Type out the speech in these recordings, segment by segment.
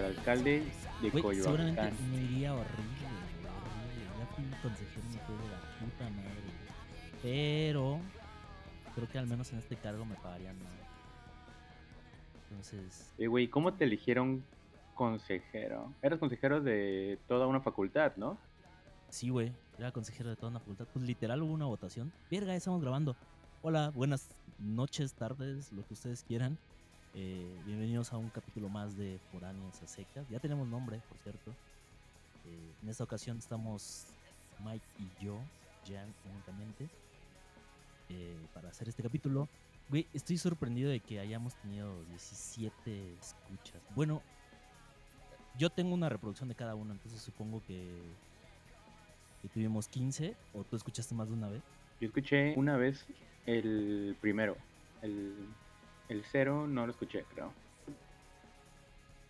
el alcalde de Güey, seguramente Coyoacán. me iría horrible, güey, horrible. Ya fui consejero me fue de la puta madre. Pero creo que al menos en este cargo me pagarían más. Entonces, Eh, güey, ¿cómo te eligieron consejero? Eras consejero de toda una facultad, ¿no? sí, güey, era consejero de toda una facultad. Pues literal hubo una votación. Verga, ya estamos grabando. Hola, buenas noches, tardes, lo que ustedes quieran. Eh, bienvenidos a un capítulo más de Foráneos a Secas. Ya tenemos nombre, por cierto. Eh, en esta ocasión estamos Mike y yo, Jan únicamente, eh, para hacer este capítulo. Güey, estoy sorprendido de que hayamos tenido 17 escuchas. Bueno, yo tengo una reproducción de cada uno, entonces supongo que, que tuvimos 15 o tú escuchaste más de una vez. Yo escuché una vez el primero. El, el cero no lo escuché, creo.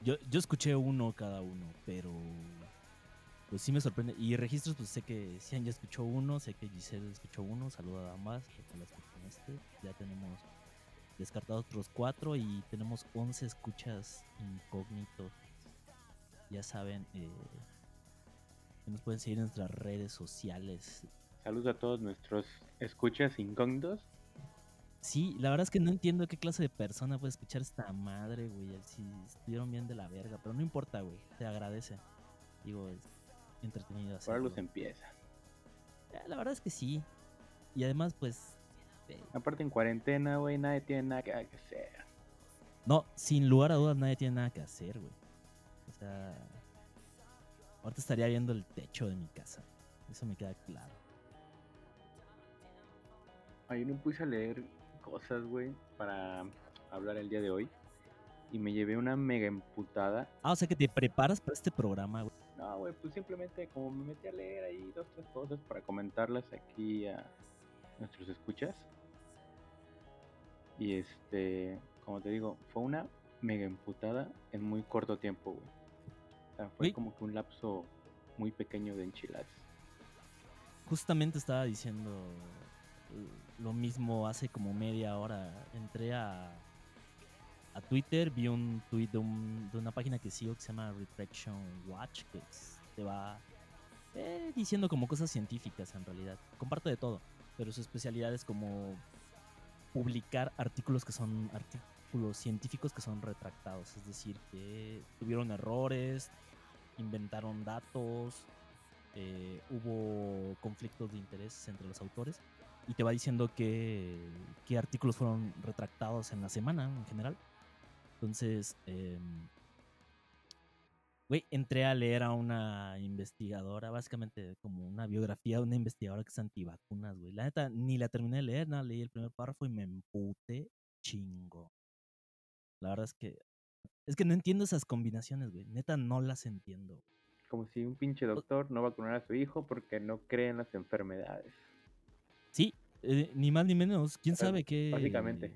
Yo, yo escuché uno cada uno, pero pues sí me sorprende. Y registros, pues sé que Cian ya escuchó uno, sé que Giselle escuchó uno, saluda a ambas, que las escuchan este. Ya tenemos descartados otros cuatro y tenemos 11 escuchas incógnito. Ya saben, eh, que nos pueden seguir en nuestras redes sociales. Saludos a todos nuestros escuchas incógnitos. Sí, la verdad es que no entiendo qué clase de persona puede escuchar esta madre, güey. Si estuvieron bien de la verga, pero no importa, güey. Se agradece. Digo, es entretenido Por algo hacerlo. se empieza. La verdad es que sí. Y además, pues. eh, Aparte en cuarentena, güey, nadie tiene nada que hacer. no, sin lugar a dudas, nadie tiene nada que hacer, güey. O sea. Ahorita estaría viendo el techo de mi casa. Eso me queda claro. Ahí me puse a leer cosas, güey, para hablar el día de hoy. Y me llevé una mega emputada. Ah, o sea que te preparas para este programa, güey. No, güey, pues simplemente como me metí a leer ahí dos, tres cosas para comentarlas aquí a nuestros escuchas. Y este, como te digo, fue una mega emputada en muy corto tiempo, güey. O sea, fue como que un lapso muy pequeño de enchiladas. Justamente estaba diciendo lo mismo hace como media hora. Entré a, a Twitter, vi un tweet de, un- de una página que sigo que se llama Reflection Watch, que te va eh, diciendo como cosas científicas en realidad. Comparte de todo, pero su especialidad es como publicar artículos que son artículos científicos que son retractados, es decir, que tuvieron errores, inventaron datos, eh, hubo conflictos de interés entre los autores y te va diciendo qué, qué artículos fueron retractados en la semana en general. Entonces, em, güey, entré a leer a una investigadora, básicamente como una biografía de una investigadora que es antivacunas, güey. La neta, ni la terminé de leer, nada, leí el primer párrafo y me emputé chingo. La verdad es que, es que no entiendo esas combinaciones, güey. Neta, no las entiendo. Como si un pinche doctor no vacunara a su hijo porque no cree en las enfermedades. Eh, ni más ni menos. ¿Quién sabe qué? básicamente.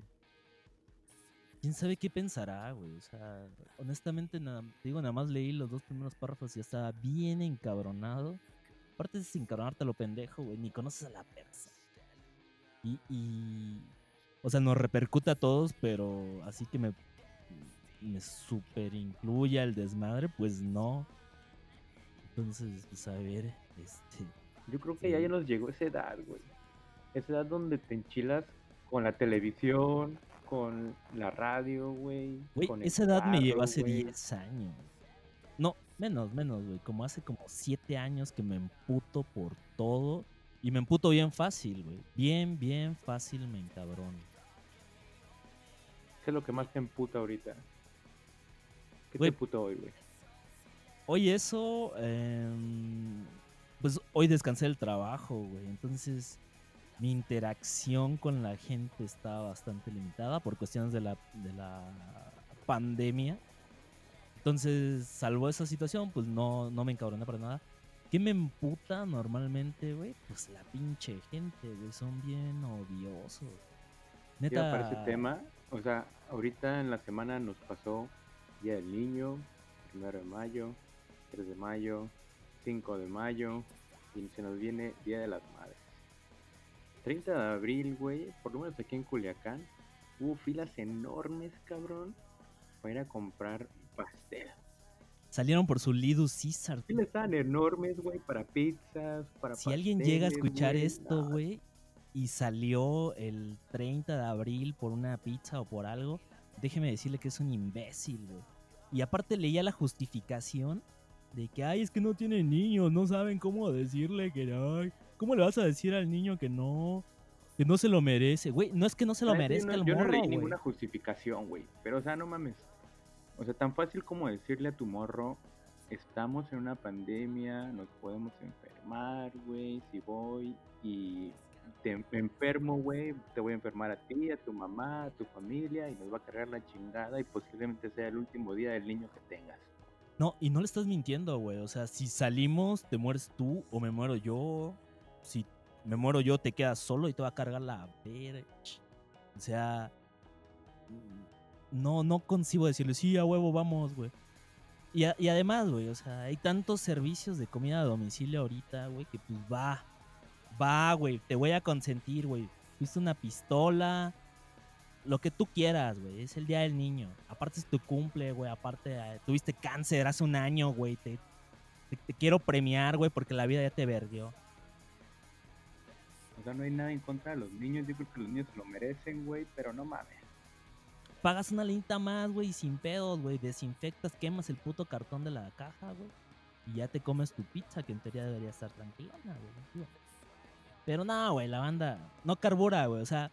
¿Quién sabe qué pensará, güey? O sea, honestamente, nada, te digo, nada más leí los dos primeros párrafos y ya estaba bien encabronado. Aparte de encabronarte a lo pendejo, güey, ni conoces a la persona. Y, y, o sea, nos repercute a todos, pero así que me, me super incluya el desmadre, pues no. Entonces, pues a ver, este... Yo creo que ya, ya nos llegó esa edad, güey. Esa edad donde te enchilas con la televisión, con la radio, güey. Güey, esa edad me llevó hace güey. 10 años. No, menos, menos, güey. Como hace como 7 años que me emputo por todo. Y me emputo bien fácil, güey. Bien, bien fácil me encabrono. ¿Qué es lo que más te emputa ahorita? ¿Qué te emputó hoy, güey? Hoy eso, em, pues hoy descansé del trabajo, güey. Entonces mi interacción con la gente está bastante limitada por cuestiones de la, de la pandemia. Entonces, salvo esa situación, pues no, no me encabroné para nada. ¿Qué me emputa normalmente, güey? Pues la pinche gente, güey. Son bien odiosos. Ya para Neta. ese tema, o sea, ahorita en la semana nos pasó Día del Niño, primero de mayo, 3 de mayo, 5 de mayo, y se nos viene Día de las Madres. 30 de abril, güey, por lo menos aquí en Culiacán, Hubo filas enormes, cabrón, para ir a comprar pastel. Salieron por su Lidus Caesar. Filas estaban enormes, güey, para pizzas, para Si alguien llega a escuchar esto, no, güey, y salió el 30 de abril por una pizza o por algo, déjeme decirle que es un imbécil, güey. Y aparte leía la justificación de que, ay, es que no tiene niños, no saben cómo decirle que ay, ¿Cómo le vas a decir al niño que no, que no se lo merece? Güey, no es que no se lo sí, merezca no, el yo no leí güey. ninguna justificación, güey. Pero, o sea, no mames. O sea, tan fácil como decirle a tu morro, estamos en una pandemia, nos podemos enfermar, güey. Si voy y te en- enfermo, güey, te voy a enfermar a ti, a tu mamá, a tu familia, y nos va a cargar la chingada y posiblemente sea el último día del niño que tengas. No, y no le estás mintiendo, güey. O sea, si salimos, te mueres tú o me muero yo. Si me muero yo, te quedas solo y te va a cargar la verga. O sea, mm, no, no concibo decirle, sí, a huevo, vamos, güey. Y, y además, güey, o sea, hay tantos servicios de comida a domicilio ahorita, güey, que pues va, va, güey, te voy a consentir, güey. Fuiste una pistola, lo que tú quieras, güey. Es el día del niño. Aparte es tu cumple, güey. Aparte eh, tuviste cáncer hace un año, güey. Te, te, te quiero premiar, güey, porque la vida ya te verguió. O sea, no hay nada en contra de los niños. Yo creo que los niños lo merecen, güey, pero no mames. Pagas una linita más, güey, sin pedos, güey. Desinfectas, quemas el puto cartón de la caja, güey. Y ya te comes tu pizza, que en teoría debería estar tranquila, güey. Pero no, güey, la banda no carbura, güey. O sea,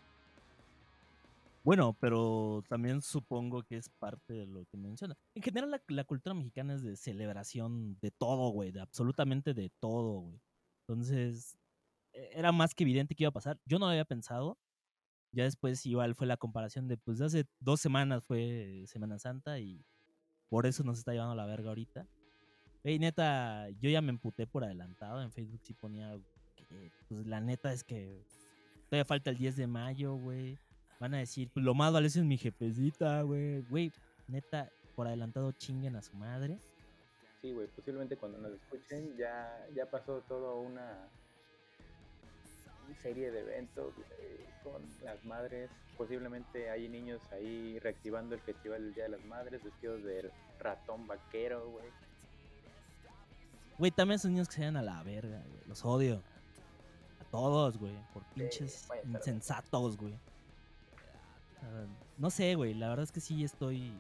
bueno, pero también supongo que es parte de lo que menciona. En general, la, la cultura mexicana es de celebración de todo, güey, de absolutamente de todo, güey. Entonces, era más que evidente que iba a pasar. Yo no lo había pensado. Ya después igual fue la comparación de, pues, hace dos semanas fue Semana Santa y por eso nos está llevando la verga ahorita. Ey, neta, yo ya me emputé por adelantado. En Facebook sí ponía que, pues, la neta es que todavía falta el 10 de mayo, güey. Van a decir, pues lo más vale es mi jefecita, güey. Güey, neta, por adelantado chinguen a su madre. Sí, güey, posiblemente cuando nos escuchen ya, ya pasó toda una serie de eventos güey, con las madres. Posiblemente hay niños ahí reactivando el festival del Día de las Madres vestidos del ratón vaquero, güey. Güey, también esos niños que se vayan a la verga, güey. Los odio. A todos, güey. Por pinches insensatos, güey. Sea, no sé, güey. La verdad es que sí estoy.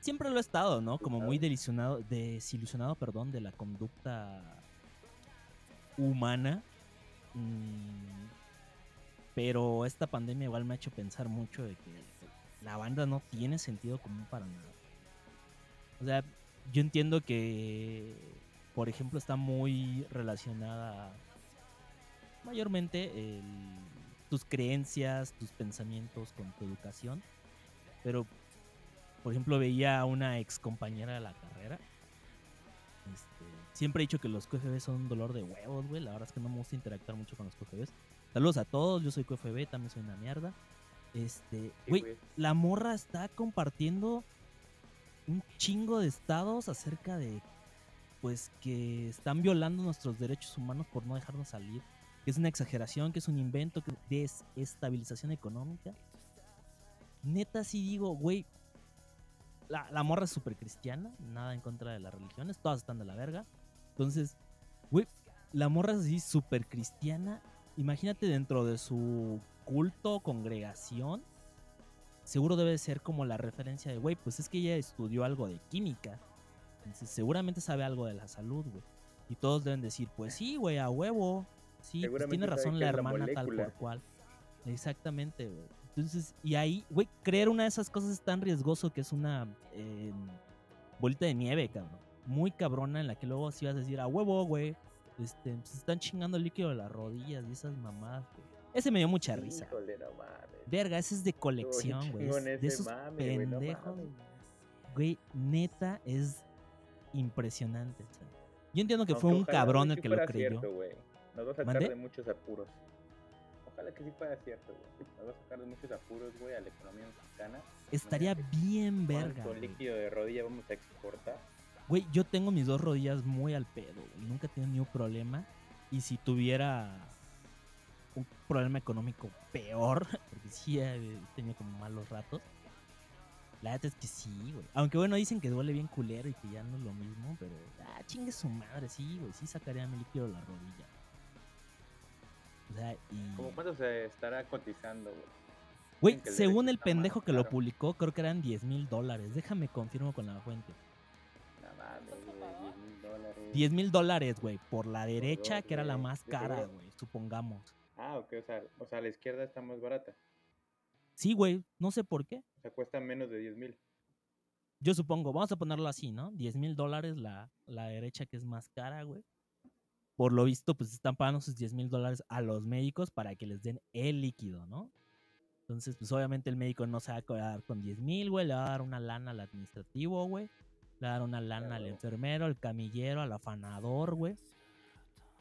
Siempre lo he estado, ¿no? Como muy desilusionado, desilusionado, perdón, de la conducta humana. Mm, Pero esta pandemia igual me ha hecho pensar mucho de que la banda no tiene sentido común para nada. O sea, yo entiendo que, por ejemplo, está muy relacionada mayormente tus creencias, tus pensamientos con tu educación. Pero, por ejemplo, veía a una ex compañera de la carrera. Siempre he dicho que los QFB son un dolor de huevos, güey. La verdad es que no me gusta interactuar mucho con los QFBs. Saludos a todos, yo soy QFB, también soy una mierda. Este, güey. la morra está compartiendo un chingo de estados acerca de pues que están violando nuestros derechos humanos por no dejarnos salir, que es una exageración, que es un invento, que es desestabilización económica. Neta sí digo, güey, la, la morra es súper cristiana, nada en contra de las religiones, todas están de la verga. Entonces, güey, la morra es así súper cristiana. Imagínate dentro de su culto, congregación, seguro debe ser como la referencia de, güey, pues es que ella estudió algo de química. Entonces, seguramente sabe algo de la salud, güey. Y todos deben decir, pues sí, güey, a huevo. Sí, pues tiene razón la hermana tal por cual. Exactamente, güey. Entonces, y ahí, güey, creer una de esas cosas es tan riesgoso que es una eh, bolita de nieve, cabrón. Muy cabrona en la que luego sí vas a decir, a huevo, güey. Este, se están chingando el líquido de las rodillas y esas mamadas, güey. Ese me dio mucha risa. Híjole, no mames. Verga, ese es de colección, güey. es De esos mame, güey, no pendejos. Güey, neta, es impresionante. sea. Yo entiendo que Aunque fue un cabrón el sí que lo creyó. Cierto. Nos va a sacar de muchos apuros. Ojalá que sí fuera cierto, güey. Nos va a sacar de muchos apuros, güey, a la economía mexicana. Estaría bien verga. ¿Cuánto líquido de rodilla vamos a exportar? Güey, yo tengo mis dos rodillas muy al pedo, güey. Nunca he tenido problema. Y si tuviera un problema económico peor, porque sí he tenido como malos ratos. La verdad es que sí, güey. Aunque bueno, dicen que duele bien culero y que ya no es lo mismo, pero. Ah, chingue su madre, sí, güey. Sí sacaría mi líquido la rodilla. O sea, y. ¿Cómo cuánto se estará cotizando, güey? Güey, según el pendejo que lo publicó, creo que eran 10 mil dólares. Déjame confirmo con la fuente. 10 mil dólares, güey, por la derecha, que era la más cara, güey, supongamos. Ah, ok, o sea, o sea, la izquierda está más barata. Sí, güey, no sé por qué. O sea, cuesta menos de 10 mil. Yo supongo, vamos a ponerlo así, ¿no? 10 mil dólares la, la derecha que es más cara, güey. Por lo visto, pues están pagando sus 10 mil dólares a los médicos para que les den el líquido, ¿no? Entonces, pues obviamente el médico no se va a quedar con 10 mil, güey. Le va a dar una lana al administrativo, güey. Le va a dar una lana al enfermero, al camillero, al afanador, güey.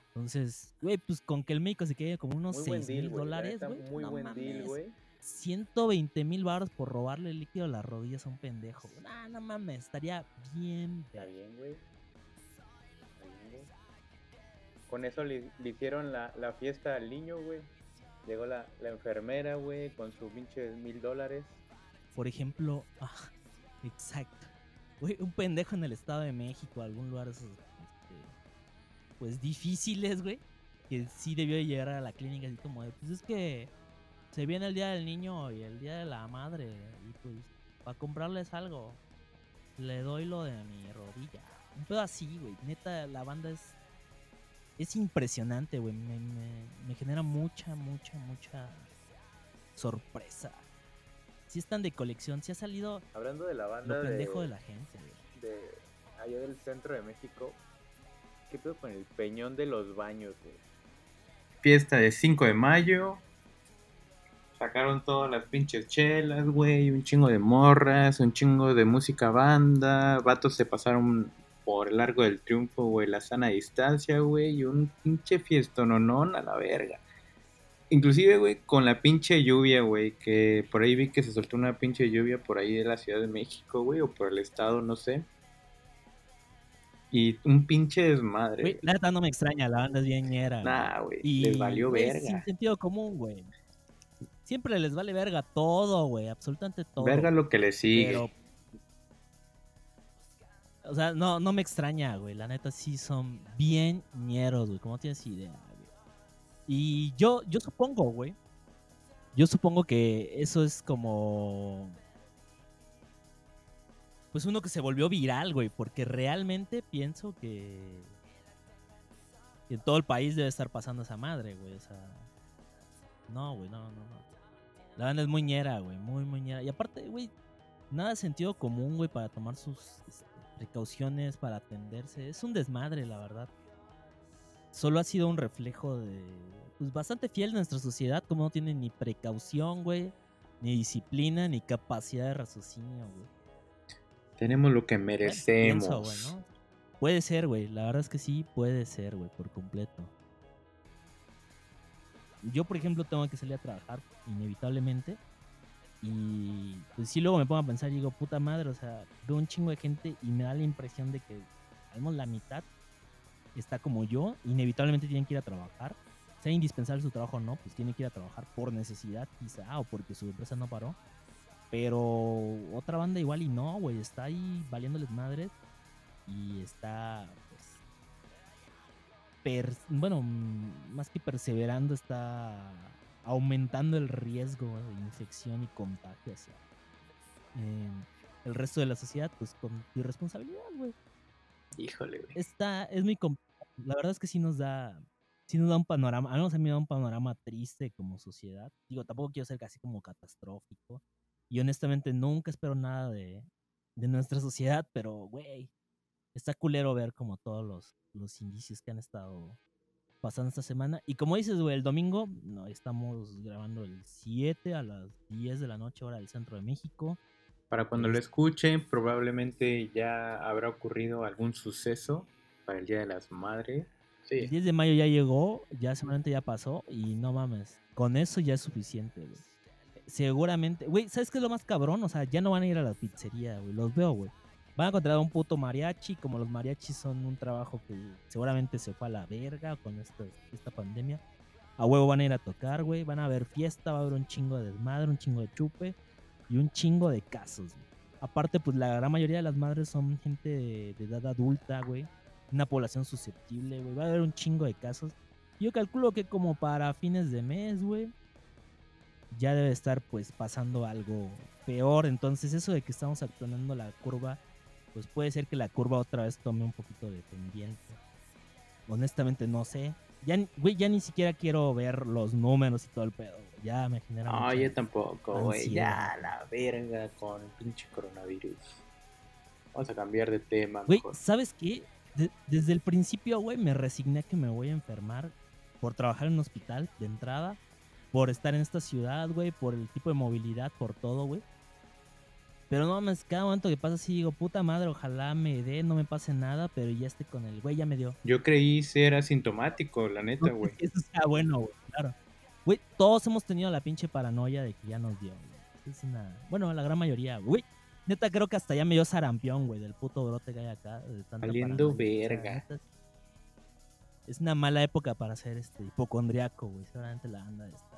Entonces, güey, pues con que el médico se quede como unos 6 mil dólares, güey. Muy buen deal, güey. 120 mil baros por robarle el líquido a las rodillas a un pendejo. Nah, no mames, estaría bien. Está bien, güey. Con eso le, hicieron la, fiesta al niño, güey. Llegó la, enfermera, güey, con sus pinches mil dólares. Por ejemplo, ah, exacto. Güey, un pendejo en el Estado de México, algún lugar este, pues difíciles, güey. Que sí debió llegar a la clínica así como de, pues es que se viene el día del niño y el día de la madre. Y pues, para comprarles algo, le doy lo de mi rodilla. Un pedo así, güey. Neta, la banda es. Es impresionante, güey. Me, genera mucha, mucha, mucha sorpresa. Si están de colección, si ha salido. Hablando de la banda. Lo pendejo de, la gente, güey. De allá del centro de México. ¿Qué pedo con el peñón de los baños, güey? Fiesta de 5 de mayo, Sacaron todas las pinches chelas, güey, un chingo de morras, un chingo de música banda, vatos se pasaron por el largo del triunfo, güey, la sana distancia, güey, y un pinche fiestononón a la verga. Inclusive, güey, con la pinche lluvia, güey, que por ahí vi que se soltó una pinche lluvia por ahí de la Ciudad de México, güey, o por el estado, no sé. Y un pinche desmadre. Güey, la neta no me extraña, la banda es bien ñera. Nah, güey, les valió verga. Sin sentido común, güey. Siempre les vale verga todo, güey, absolutamente todo. Verga lo que les sigue. o sea, no, no me extraña, güey. La neta sí son bien ñeros, güey. Como tienes idea, güey. Y yo, yo supongo, güey. Yo supongo que eso es como. Pues uno que se volvió viral, güey. Porque realmente pienso que. que en todo el país debe estar pasando esa madre, güey. O sea. No, güey, no, no, no. La banda es muy ñera, güey, muy, muy ñera. Y aparte, güey, nada de sentido común, güey, para tomar sus este, precauciones, para atenderse. Es un desmadre, la verdad. Solo ha sido un reflejo de, pues, bastante fiel de nuestra sociedad, como no tiene ni precaución, güey, ni disciplina, ni capacidad de raciocinio, güey. Tenemos lo que merecemos. Puede ser, güey, la verdad es que sí, puede ser, güey, por completo yo, por ejemplo, tengo que salir a trabajar inevitablemente. Y pues sí, luego me pongo a pensar y digo, puta madre, o sea, veo un chingo de gente y me da la impresión de que, al la mitad está como yo, inevitablemente tienen que ir a trabajar. Sea indispensable su trabajo o no, pues tienen que ir a trabajar por necesidad quizá o porque su empresa no paró. Pero otra banda igual y no, güey, está ahí valiéndoles madres y está bueno, mm, más que perseverando, está aumentando el riesgo de infección y contagio hacia em, el resto de la sociedad, pues con irresponsabilidad, güey. Híjole, güey. Está, es muy La verdad es que sí nos da, sí nos da un panorama, a mí me da un panorama triste como sociedad. Digo, tampoco quiero ser casi como catastrófico. Y honestamente nunca espero nada de, de nuestra sociedad, pero, güey, está culero ver como todos los, los indicios que han estado pasando esta semana. Y como dices, güey, el domingo no, estamos grabando el 7 a las 10 de la noche, hora del centro de México. Para cuando lo escuchen, probablemente ya habrá ocurrido algún suceso para el Día de las Madres. El 10 de mayo ya llegó, ya seguramente ya pasó y no mames, con eso ya es suficiente, güey. Seguramente, güey, ¿sabes qué es lo más cabrón? O sea, ya no van a ir a la pizzería, güey, los veo, güey. Van a contratar un puto mariachi, como los mariachis son un trabajo que seguramente se fue a la verga con esta, esta pandemia. A huevo van a ir a tocar, güey. Van a haber fiesta, va a haber un chingo de desmadre, un chingo de chupe y un chingo de casos. Aparte, pues la gran mayoría de las madres son gente de, de edad adulta, güey. Una población susceptible, güey. Va a haber un chingo de casos. Yo calculo que como para fines de mes, güey, ya debe estar pues pasando algo peor. Entonces eso de que estamos actuando la curva, pues puede ser que la curva otra vez tome un poquito de pendiente. Honestamente no sé. Ya, ni- güey, ya ni siquiera quiero ver los números y todo el pedo. Ya me genera No, yo tampoco, güey. Ya, la verga con el pinche coronavirus. Vamos a cambiar de tema, Güey. ¿sabes qué? De- desde el principio, güey, me resigné a que me voy a enfermar por trabajar en un hospital de entrada, por estar en esta ciudad, güey, por el tipo de movilidad, por todo, güey. Pero no mames, cada momento que pasa así digo, puta madre, ojalá me dé, no me pase nada, pero ya esté con el güey, ya me dio. Yo creí ser asintomático, la neta, No güey. si eso sea bueno, güey, claro. Güey, todos hemos tenido la pinche paranoia de que ya nos dio, güey. Es una... Bueno, la gran mayoría, güey. Neta, creo que hasta ya me dio sarampión, güey, del puto brote que hay acá. De tanta Valiendo paranoia. O sea, verga. es una mala época para ser este hipocondriaco, güey. Seguramente la banda está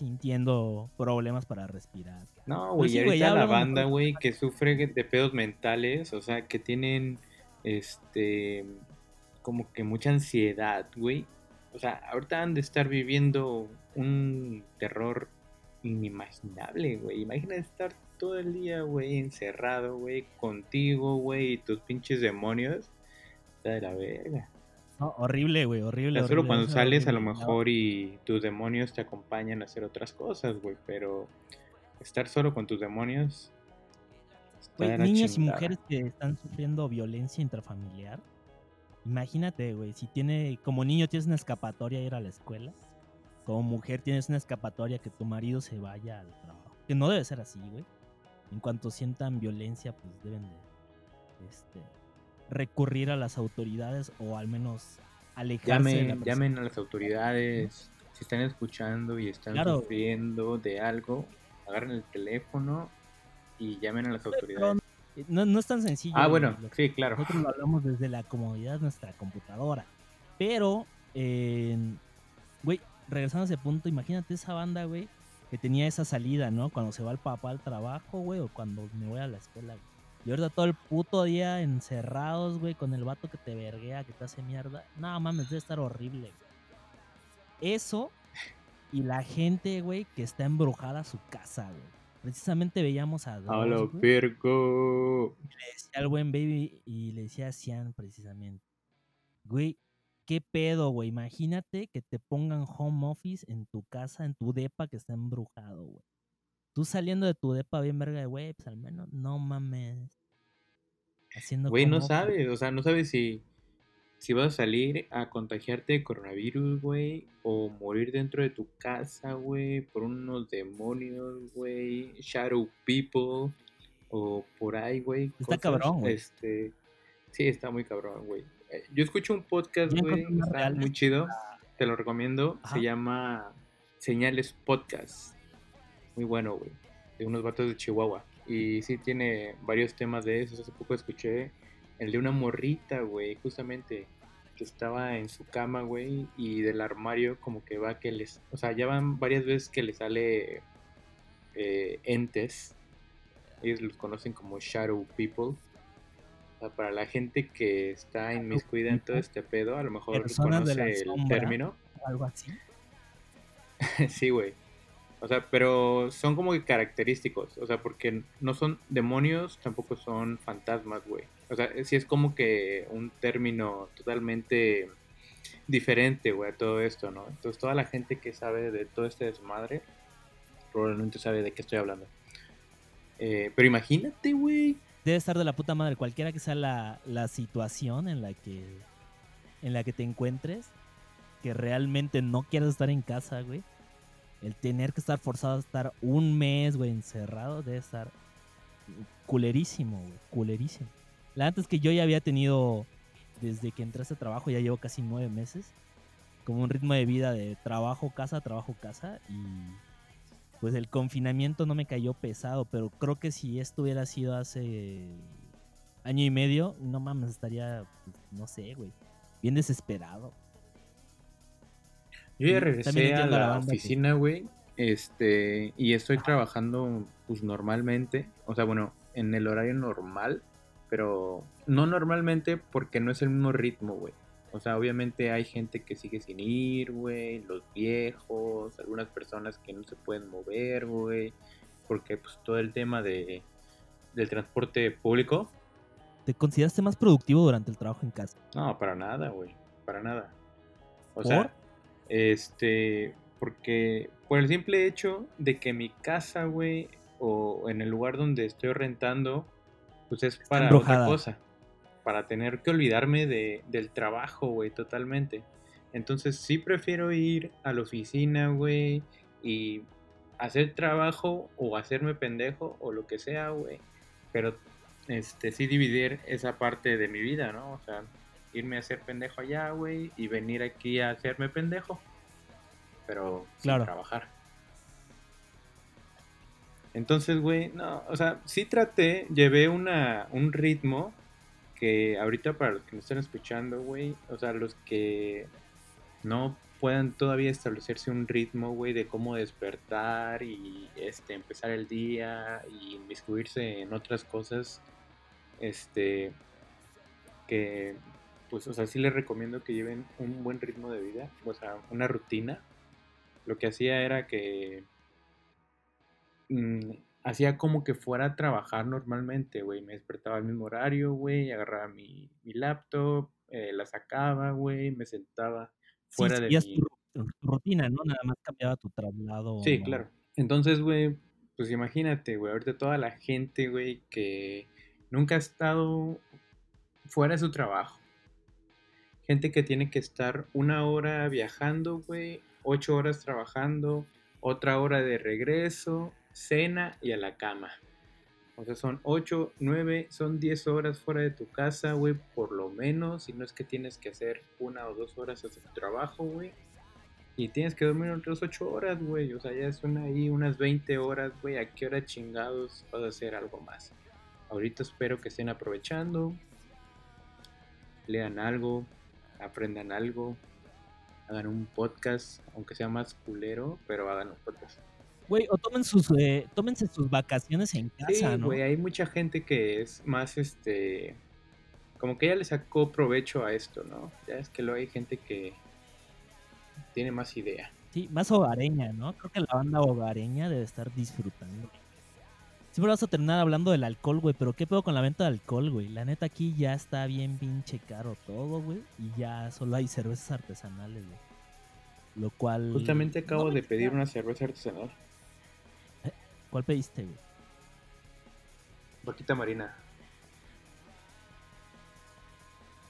sintiendo problemas para respirar. No, güey, sí, ya ahorita la hablamos banda, güey, que sufre de pedos mentales, o sea, que tienen, este, como que mucha ansiedad, güey. O sea, ahorita han de estar viviendo un terror inimaginable, güey. Imagina estar todo el día, güey, encerrado, güey, contigo, güey, y tus pinches demonios. Está de la verga. No, horrible, güey, horrible. solo horrible, cuando eso sales a lo mejor y tus demonios te acompañan a hacer otras cosas, güey, pero estar solo con tus demonios... Güey, niños y mujeres que están sufriendo violencia intrafamiliar. Imagínate, güey, si tiene, como niño tienes una escapatoria a ir a la escuela, como mujer tienes una escapatoria que tu marido se vaya al trabajo. Que no debe ser así, güey. En cuanto sientan violencia, pues deben de este, recurrir a las autoridades o al menos alejarse de la Llamen, persona. llamen a las autoridades, si están escuchando y están Claro. sufriendo de algo, agarren el teléfono y llamen a las autoridades. no, no es tan sencillo. Ah, bueno, sí, claro. Nosotros lo hablamos desde la comodidad de nuestra computadora. Pero, eh, güey, regresando a ese punto, imagínate esa banda, güey, que tenía esa salida, ¿no? Cuando se va el papá al trabajo, güey, o cuando me voy a la escuela, güey. Y ahorita todo el puto día encerrados, güey, con el vato que te verguea, que te hace mierda. No mames, debe estar horrible, güey. Eso y la gente, güey, que está embrujada a su casa, güey. Precisamente veíamos a A lo dos, güey, vergo. le decía al buen baby y le decía a Cian precisamente, güey, ¿qué pedo, güey? Imagínate que te pongan home office en tu casa, en tu depa que está embrujado, güey. Tú saliendo de tu depa bien verga de, güey, pues al menos, no mames. Haciendo Güey, home no sabes, o sea, no sabes si, si vas a salir a contagiarte de coronavirus, güey, o morir dentro de tu casa, güey, por unos demonios, güey, shadow people, o por ahí, güey. Está cosas, cabrón, güey. Este, sí, está muy cabrón, güey. Eh, Yo escucho un podcast, güey, está reales, muy chido, te lo recomiendo, Ajá. se llama Señales Podcast, muy bueno, güey, de unos vatos de Chihuahua. Y sí tiene varios temas de esos. Hace poco escuché el de una morrita, güey, justamente que estaba en su cama, güey, y del armario como que va que les, o sea, ya van varias veces que le sale eh, entes. Ellos los conocen como shadow people. O sea, para la gente que está inmiscuida en todo este pedo, a lo mejor Personas conoce el sombra. término. algo así. Sí, güey. O sea, pero son como que característicos. O sea, porque no son demonios, tampoco son fantasmas, güey. O sea, sí es como que un término totalmente diferente, güey, a todo esto, ¿no? Entonces, toda la gente que sabe de todo este desmadre, probablemente sabe de qué estoy hablando. Eh, pero imagínate, güey. Debe estar de la puta madre, cualquiera que sea la, la situación en la que en la que te encuentres, que realmente no quieras estar en casa, güey. El tener que estar forzado a estar un mes, güey, encerrado, debe estar culerísimo, güey, culerísimo. La antes que yo ya había tenido, desde que entré a este trabajo, ya llevo casi nueve meses, como un ritmo de vida de trabajo, casa, trabajo, casa, y pues el confinamiento no me cayó pesado, pero creo que si esto hubiera sido hace año y medio, no mames, estaría, pues, no sé, güey, bien desesperado. Yo ya regresé a la la banda que- oficina, güey. Este, y estoy trabajando pues normalmente, o sea, bueno, en el horario normal, pero no normalmente porque no es el mismo ritmo, güey. O sea, obviamente hay gente que sigue sin ir, güey, los viejos, algunas personas que no se pueden mover, güey, porque pues todo el tema de del transporte público, ¿Te consideraste más productivo durante el trabajo en casa? no, para nada, güey. Para nada. O ¿Por? sea, este, porque por el simple hecho de que mi casa, güey, o en el lugar donde estoy rentando, pues es para embrujada. otra cosa. Para tener que olvidarme de, del trabajo, güey, totalmente. Entonces sí prefiero ir a la oficina, güey, y hacer trabajo o hacerme pendejo o lo que sea, güey. Pero este sí dividir esa parte de mi vida, ¿no? O sea, irme a hacer pendejo allá, güey, y venir aquí a hacerme pendejo. Pero Claro. sin trabajar. Entonces, güey, no, o sea, sí traté, llevé una, un ritmo que ahorita para los que me están escuchando, güey, o sea, los que no puedan todavía establecerse un ritmo, güey, de cómo despertar y este empezar el día y inmiscuirse en otras cosas, este, que, pues, o sea, sí les recomiendo que lleven un buen ritmo de vida, o sea, una rutina. Lo que hacía era que mm, hacía como que fuera a trabajar normalmente, güey. Me despertaba al mismo horario, güey, agarraba mi, mi laptop, eh, la sacaba, güey, me sentaba Sí, fuera de seguías mi... tu, tu rutina, ¿no? Nada más cambiaba tu traslado. Sí, ¿no? claro. Entonces, güey, pues imagínate, güey, ahorita toda la gente, güey, que nunca ha estado fuera de su trabajo. Gente que tiene que estar una hora viajando, güey, ocho horas trabajando, otra hora de regreso, cena y a la cama. O sea, son ocho, nueve, son diez horas fuera de tu casa, güey, por lo menos. Si no es que tienes que hacer una o dos horas hacia tu trabajo, güey. Y tienes que dormir otras 8 horas, güey. O sea, ya son ahí unas 20 horas, güey. ¿A qué hora chingados vas a hacer algo más? Ahorita espero que estén aprovechando. Lean algo. Aprendan algo. Hagan un podcast, aunque sea más culero, pero hagan un podcast. Güey, o tomen sus, eh, tómense sus vacaciones en Sí, casa, ¿no? güey, hay mucha gente que es más, este... Como que ya le sacó provecho a esto, ¿no? Ya es que luego hay gente que tiene más idea. Sí, más hogareña, ¿no? Creo que la banda hogareña debe estar disfrutando. Siempre vas a terminar hablando del alcohol, güey, pero ¿qué pedo con la venta de alcohol, güey? La neta aquí ya está bien pinche caro todo, güey, y ya solo hay cervezas artesanales, güey. Lo cual... Justamente acabo no de pedir una cerveza artesanal. ¿Cuál pediste, güey? Vaquita Marina.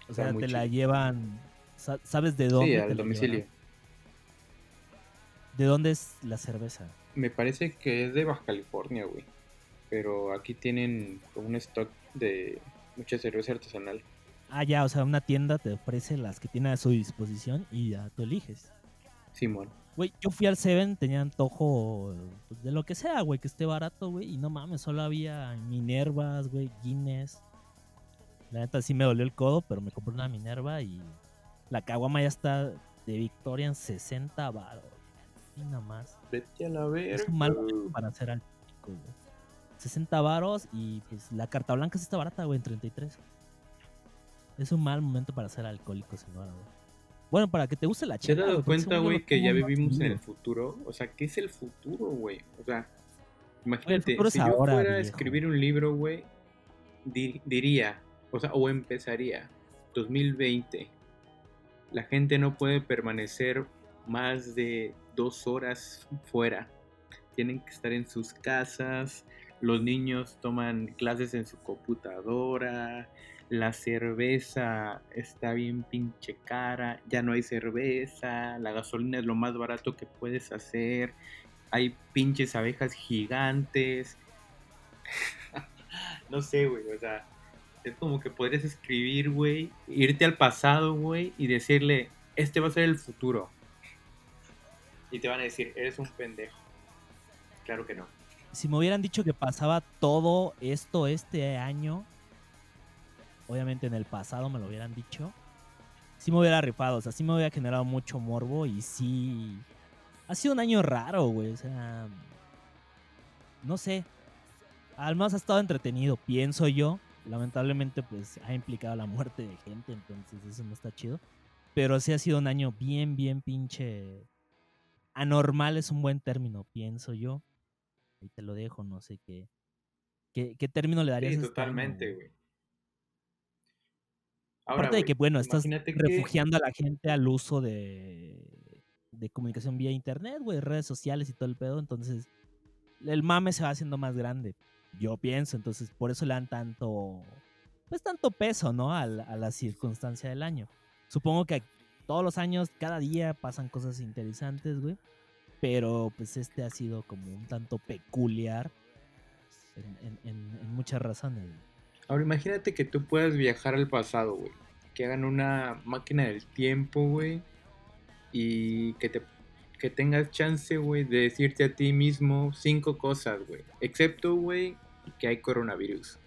O sea, te la chido. llevan... sa- ¿Sabes de dónde? Sí, al domicilio. ¿De dónde es la cerveza? Me parece que es de Baja California, güey. Pero aquí tienen un stock de mucha cerveza artesanal. Ah, ya, o sea, una tienda te ofrece las que tiene a su disposición y ya tú eliges. Simón. Güey, yo fui al Seven, tenía antojo pues, de lo que sea, güey, que esté barato, güey. Y no mames, solo había Minervas, güey, Guinness. La neta sí me dolió el codo, pero me compré una Minerva y la caguama ya está de Victoria en 60 baros. Y nada más. Vete a la verga. Es un mal para hacer alcohólico, güey. 60 varos y pues la carta blanca sí está barata, güey, en 33. Es un mal momento para ser alcohólico, señora, güey. Bueno, para que te guste la ¿Te has dado cuenta, güey, que ya vivimos en el futuro? O sea, ¿qué es el futuro, güey? O sea, imagínate, si yo ahora, fuera a escribir un libro, güey, di- diría, o sea, o empezaría, 2020, la gente no puede permanecer más de dos horas fuera. Tienen que estar en sus casas, los niños toman clases en su computadora, la cerveza está bien pinche cara, ya no hay cerveza, la gasolina es lo más barato que puedes hacer, hay pinches abejas gigantes. no sé, güey, o sea, es como que podrías escribir, güey, irte al pasado, güey, y decirle, este va a ser el futuro. Y te van a decir, eres un pendejo. Claro que no. Si me hubieran dicho que pasaba todo esto este año, obviamente en el pasado me lo hubieran dicho, sí me hubiera rifado, o sea, sí me hubiera generado mucho morbo y sí... Ha sido un año raro, güey, o sea... No sé. Menos ha estado entretenido, pienso yo. Lamentablemente, pues ha implicado la muerte de gente, entonces eso no está chido. Pero sí ha sido un año bien, bien pinche... Anormal es un buen término, pienso yo. Ahí te lo dejo, no sé qué. ¿Qué, qué término le darías? Sí, este totalmente, güey. Ahora, Aparte de que, bueno, estás que- refugiando a la gente al uso de, de comunicación vía internet, güey, redes sociales y todo el pedo, entonces el mame se va haciendo más grande, yo pienso, entonces por eso le dan tanto, pues tanto peso, ¿no? A, la- a la circunstancia del año. Supongo que todos los años, cada día pasan cosas interesantes, güey, pero pues este ha sido como un tanto peculiar en, en- en- muchas razones. Ahora imagínate que tú puedas viajar al pasado, güey. Que hagan una máquina del tiempo, güey. Y que te que tengas chance, güey, de decirte a ti mismo cinco cosas, güey. Excepto, güey, que hay coronavirus.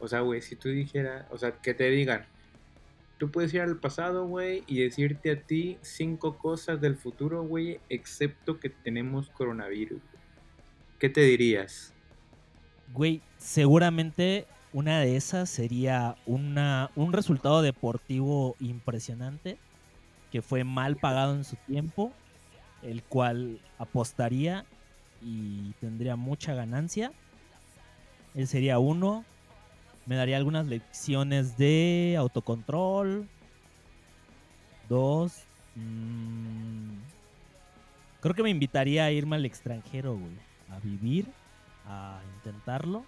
O sea, güey, si tú dijeras, o sea, que te digan, tú puedes ir al pasado, güey, y decirte a ti cinco cosas del futuro, güey, excepto que tenemos coronavirus. ¿Qué te dirías? Güey, seguramente una de esas sería una, un resultado deportivo impresionante que fue mal pagado en su tiempo, el cual apostaría y tendría mucha ganancia. Él sería uno. Me daría algunas lecciones de autocontrol. Dos. mm, creo que me invitaría a irme al extranjero, güey. A vivir a intentarlo.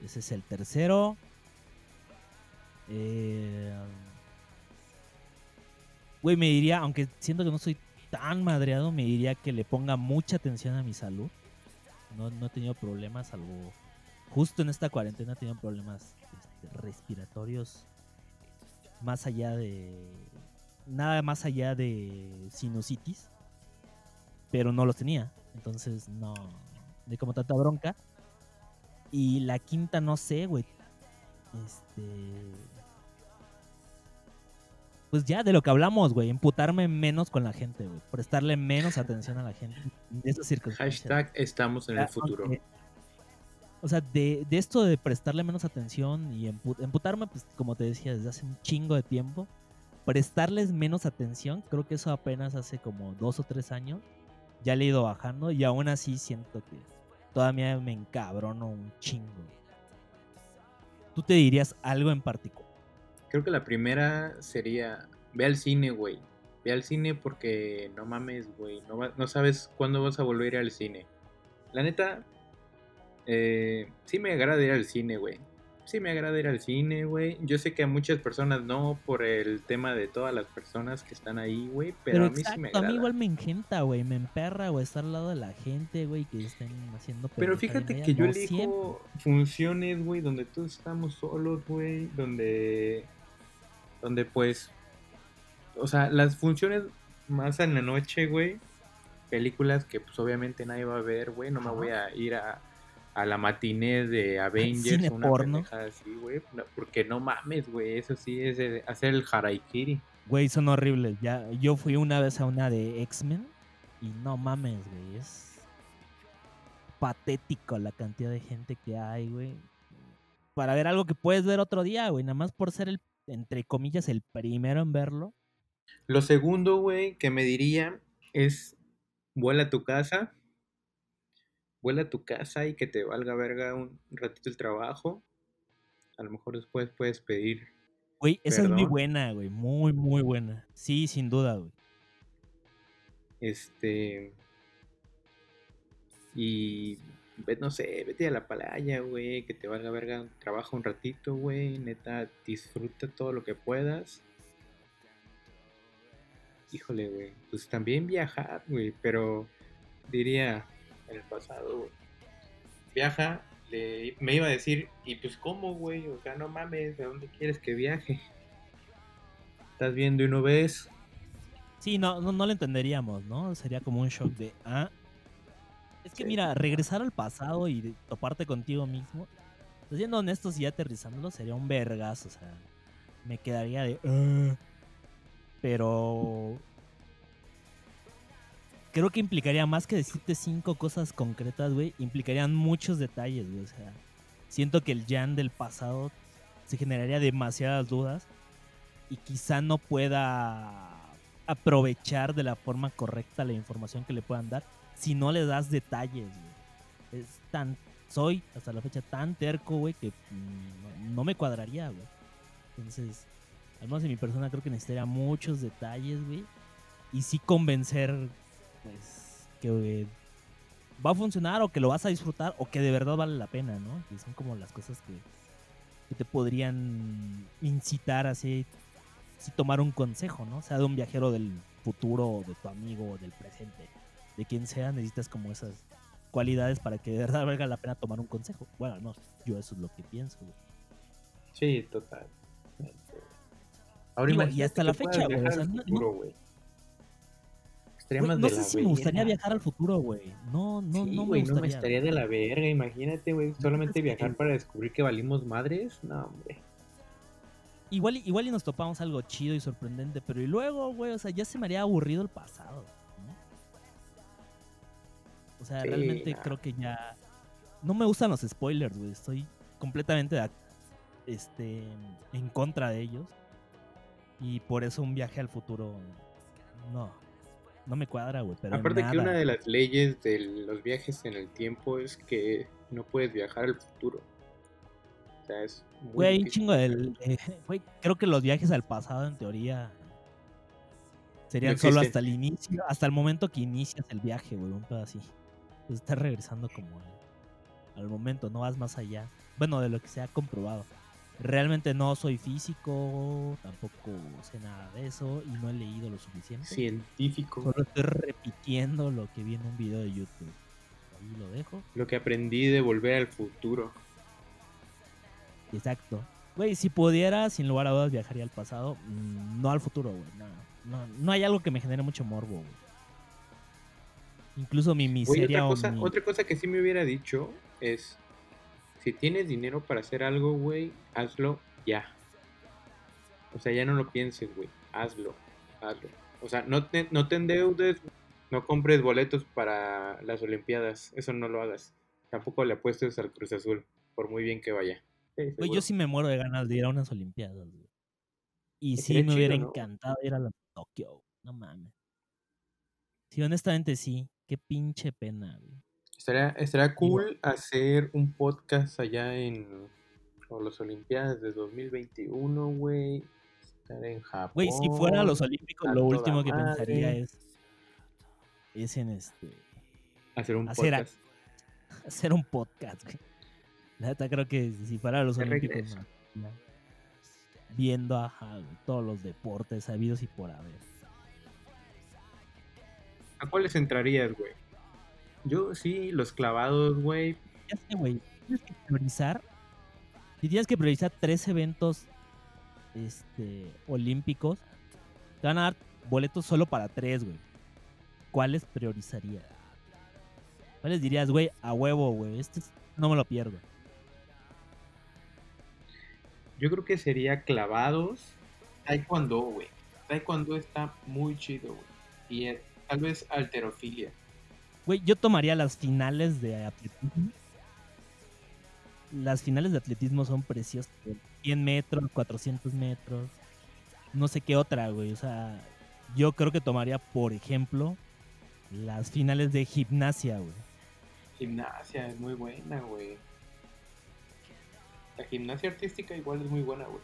Mm. Ese es el tercero. Eh, Güey, me diría, aunque siento que no soy tan madreado, me diría que le ponga mucha atención a mi salud. No, no he tenido problemas, salvo justo en esta cuarentena tenido problemas este, respiratorios más allá de... Nada más allá de sinusitis pero no los tenía. Entonces no. De como tanta bronca. Y la quinta, no sé, güey. Este. Pues ya de lo que hablamos, güey. Emputarme menos con la gente, güey. Prestarle menos atención a la gente. De esas circunstancias. Hashtag estamos en el futuro. aunque- O sea, de, de esto de prestarle menos atención y empu- emputarme, pues como te decía, desde hace un chingo de tiempo. Prestarles menos atención, creo que eso apenas hace como dos o tres años. Ya le he ido bajando y aún así siento que todavía me encabrono un chingo. ¿Tú te dirías algo en particular? Creo que la primera sería, ve al cine, güey. Ve al cine porque no mames, güey. No, no sabes cuándo vas a volver al cine. La neta, eh, sí me agrada ir al cine, güey. Sí me agrada ir al cine, güey. Yo sé que a muchas personas no por el tema de todas las personas que están ahí, güey. Pero, a mí sí me exacto, a agrada. mí igual me engenta, güey. Me emperra, güey, estar al lado de la gente, güey, que estén haciendo Pero fíjate que yo elijo siempre. funciones, güey, donde todos estamos solos, güey, donde, donde pues, o sea, las funciones más en la noche, güey, películas que pues obviamente nadie va a ver, güey, no me voy a ir a, a la matiné de Avengers una porno. así, güey, porque no mames, güey, eso sí es de hacer el haraikiri. Güey, son horribles. Ya, yo fui una vez a una de X-Men y no mames, güey. Es patético la cantidad de gente que hay, güey. Para ver algo que puedes ver otro día, güey. Nada más por ser el, entre comillas, el primero en verlo. Lo segundo, güey, que me diría es vuela a tu casa. Vuela a tu casa y que te valga verga un ratito el trabajo. A lo mejor después puedes pedir. Güey, esa es muy buena, güey. Muy, muy buena. Sí, sin duda, güey. Este. Y. No sé, vete a la playa, güey. Que te valga verga. Trabaja un ratito, güey. Neta, disfruta todo lo que puedas. Híjole, güey. Pues también viajar, güey. Pero diría en el pasado, güey. Viaja. le- me iba a decir, ¿y pues cómo, güey? O sea, no mames, ¿de dónde quieres que viaje? Estás viendo y no ves. Sí, no, no, no lo entenderíamos, ¿no? Sería como un shock de, ah. Es que Sí. mira, regresar al pasado y toparte contigo mismo, pues, siendo honestos y aterrizándolo, sería un vergazo, o sea. me quedaría de... "Ugh". pero... Creo que implicaría más que decirte cinco cosas concretas, güey. Implicarían muchos detalles, güey. O sea, siento que el Jan del pasado se generaría demasiadas dudas y quizá no pueda aprovechar de la forma correcta la información que le puedan dar si no le das detalles, güey. Es tan, soy hasta la fecha tan terco, güey, que mm, no, me cuadraría, güey. Entonces, al menos en mi persona creo que necesitaría muchos detalles, güey. Y sí convencer, pues, que güey, va a funcionar o que lo vas a disfrutar o que de verdad vale la pena, ¿no? Que son como las cosas que, que te podrían incitar así, si tomar un consejo, ¿no? Sea de un viajero del futuro, o de tu amigo, o del presente, de quien sea, necesitas como esas cualidades para que de verdad valga la pena tomar un consejo. Bueno, no, yo eso es lo que pienso, güey. Sí, total. Ahora Digo, y hasta la fecha, güey, o sea, no- sé si me gustaría viajar al futuro, güey. No, no, sí, no me güey, gustaría. no me estaría de la verga. Imagínate, güey, solamente viajar para descubrir que valimos madres. No, hombre. Igual, y- igual y nos topamos algo chido y sorprendente, pero y luego, güey, o sea, ya se me haría aburrido el pasado. ¿no? O sea, Sí, realmente creo que ya... No me gustan los spoilers, güey. Estoy completamente de este, en contra de ellos. Y por eso un viaje al futuro... No. No me cuadra, güey. Pero Aparte que una de las leyes de los viajes en el tiempo es que no puedes viajar al futuro. O sea, es muy Güey, chingo del. eh, güey, creo que los viajes al pasado, en teoría, serían No solo hasta el inicio, hasta el momento que inicias el viaje, güey, un pedo así. Pues estás regresando como al, al momento, no vas más allá. Bueno, de lo que se ha comprobado. Realmente no soy físico, tampoco sé nada de eso y no he leído lo suficiente. Científico. Solo estoy repitiendo lo que vi en un video de YouTube. Ahí lo dejo. Lo que aprendí de volver al futuro. Exacto. Güey, si pudiera, sin lugar a dudas, viajaría al pasado. mm, No al futuro, güey. No, no, no hay algo que me genere mucho morbo, güey. Incluso mi Oye, miseria otra o cosa, mi- otra cosa que sí me hubiera dicho es, si tienes dinero para hacer algo, güey, hazlo ya. O sea, ya no lo pienses, güey, hazlo, hazlo. O sea, no te, no te endeudes, no compres boletos para las Olimpiadas, eso no lo hagas. Tampoco le apuestes al Cruz Azul, por muy bien que vaya. Sí, Güey, yo sí me muero de ganas de ir a unas Olimpiadas, güey. Y sí me hubiera encantado ir a la Tokio. No mames. Sí, honestamente sí. Qué pinche pena, güey. Estaría, estaría cool hacer un podcast allá en o las Olimpiadas de 2021, güey. Estar en Japón. Güey, si fuera a los Olímpicos, a lo último que pensaría es. Es en este. Hacer un hacer a- podcast. hacer un podcast, güey. La neta creo que si fuera a los Olímpicos, regreso. no, no. viendo ajá, güey, todos los deportes sabidos y por haber. ¿A cuáles entrarías, güey? Yo sí, los clavados, güey. Ya sé, güey, tienes que priorizar. Si tienes que priorizar tres eventos este, olímpicos, te van a dar boletos solo para tres, güey. ¿Cuáles priorizarías? ¿Cuáles dirías, güey, a huevo, güey? Este es- no me lo pierdo. Yo creo que sería clavados. Taekwondo, güey. Taekwondo está muy chido, güey. Y tal vez alterofilia. Güey, yo tomaría las finales de atletismo. Las finales de atletismo son preciosas. güey. 100 metros, 400 metros. No sé qué otra, güey. O sea, yo creo que tomaría, por ejemplo, las finales de gimnasia, güey. Gimnasia es muy buena, güey. La gimnasia artística igual es muy buena, güey.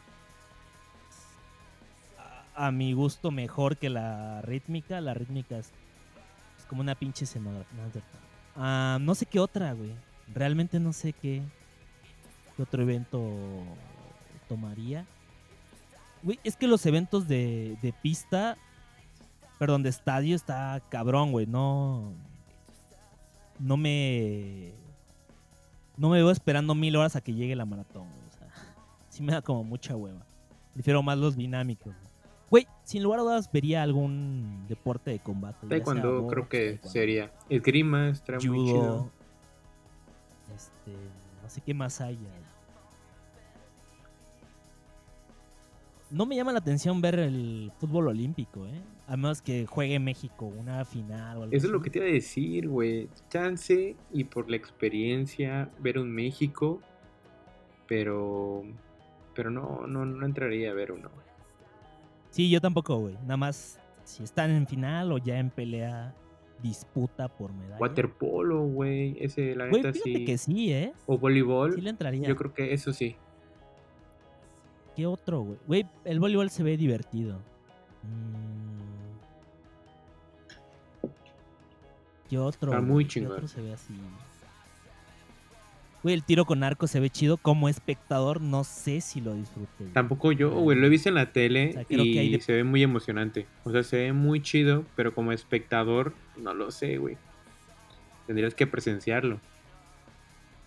A, a mi gusto, mejor que la rítmica. La rítmica es como una pinche escenografía. Ah, no sé qué otra, güey. Realmente no sé qué, otro evento tomaría. Güey, es que los eventos de, de pista, perdón, de estadio está cabrón, güey. No, no me, no me veo esperando mil horas a que llegue la maratón. O sea, sí me da como mucha hueva. Prefiero más los dinámicos. güey. Güey, sin lugar a dudas vería algún deporte de combate. Taekwondo box, creo que taekwondo, sería. Esgrima estará muy chido. judo, este, no sé qué más haya. no me llama la atención ver el fútbol olímpico, ¿eh? A menos que juegue México una final o algo Eso es lo que te iba a decir, güey. Chance y por la experiencia ver un México, pero pero no no no entraría a ver uno. Sí, yo tampoco, güey. Nada más si están en final o ya en pelea, disputa por medalla. Waterpolo, güey, ese la Güey, neta sí. que sí, ¿eh? O voleibol. Sí le entraría. Yo creo que eso sí. ¿Qué otro, güey? Güey, el voleibol se ve divertido. Mm. ¿Qué otro? Está muy ¿Qué chingón. otro se ve así? Güey, el tiro con arco se ve chido. Como espectador, no sé si lo disfruté. güey. Tampoco yo, güey, lo he visto en la tele O sea, creo y que hay de- se ve muy emocionante. O sea, se ve muy chido, pero como espectador, no lo sé, güey. Tendrías que presenciarlo.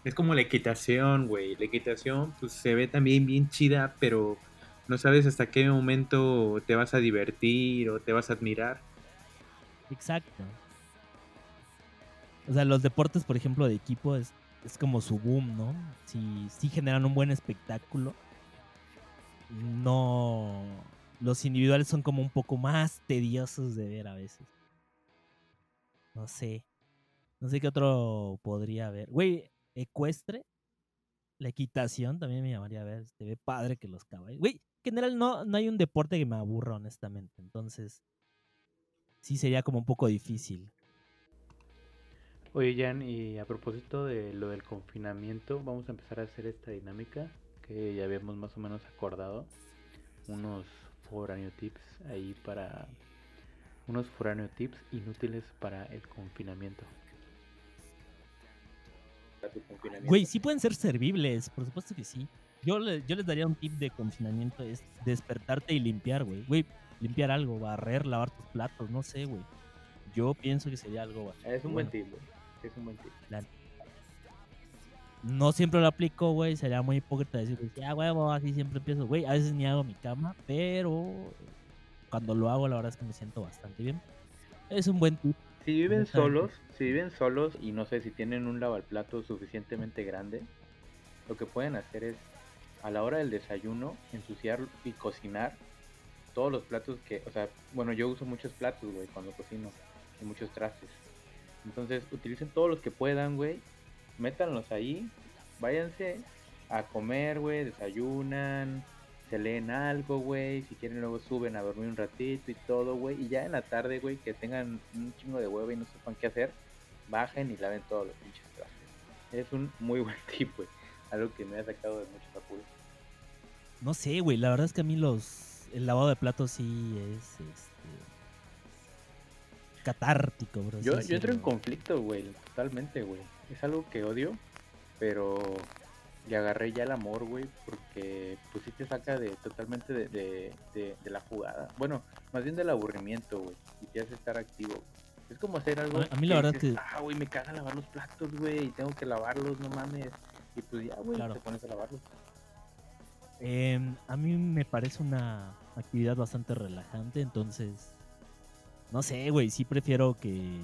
Es como la equitación, güey. La equitación, pues se ve también bien chida, pero no sabes hasta qué momento te vas a divertir o te vas a admirar. Exacto. O sea, los deportes, por ejemplo, de equipo es, es como su boom, ¿no? Si, si generan un buen espectáculo. No. Los individuales son como un poco más tediosos de ver a veces. No sé. No sé qué otro podría haber. Güey, ecuestre. La equitación también me llamaría a ver. Se ve padre que los caballos. Güey, en general no, no hay un deporte que me aburra, honestamente. Entonces, sí sería como un poco difícil. Oye, Jan, y a propósito de lo del confinamiento, vamos a empezar a hacer esta dinámica que ya habíamos más o menos acordado. Unos foráneo tips ahí para. Unos foráneo tips inútiles para el confinamiento. Güey, sí pueden ser servibles, por supuesto que sí. Yo, le- yo les daría un tip de confinamiento, es despertarte y limpiar, güey. Güey, limpiar algo, barrer, lavar tus platos, no sé, güey. Yo pienso que sería algo bastante Es un bueno. buen tip, güey. Es un buen tip. No siempre lo aplico, güey, sería muy hipócrita decir, ya, huevo, así siempre empiezo. Güey, a veces ni hago mi cama, pero cuando lo hago, la verdad es que me siento bastante bien. Es un buen tip. Si viven solos, si viven solos y no sé si tienen un lavaplato suficientemente grande, lo que pueden hacer es a la hora del desayuno ensuciar y cocinar todos los platos que, o sea, bueno, yo uso muchos platos, güey, cuando cocino y muchos trastes. Entonces, utilicen todos los que puedan, güey. Métanlos ahí. Váyanse a comer, güey, desayunan, se leen algo, güey. Si quieren luego suben a dormir un ratito y todo, güey. Y ya en la tarde, güey, que tengan un chingo de huevo y no sepan qué hacer, bajen y laven todos los pinches trastes. Es un muy buen tip, güey. Algo que me ha sacado de muchos apuros. No sé, güey, la verdad es que a mí los... El lavado de platos sí es, este... Catártico, bro. Yo, yo entro en conflicto, güey, totalmente, güey. Es algo que odio, pero le agarré ya el amor, güey, porque pues sí te saca de totalmente de, de, de- de la jugada. Bueno, más bien del aburrimiento, güey, y te hace estar activo. Es como hacer algo. A- a mí la verdad dices, que- Ah, güey, me caga lavar los platos, güey, y tengo que lavarlos, no mames. Y pues ya, güey, Claro. te pones a lavarlos. Em, a mí me parece una actividad bastante relajante, entonces... No sé, güey, sí prefiero que...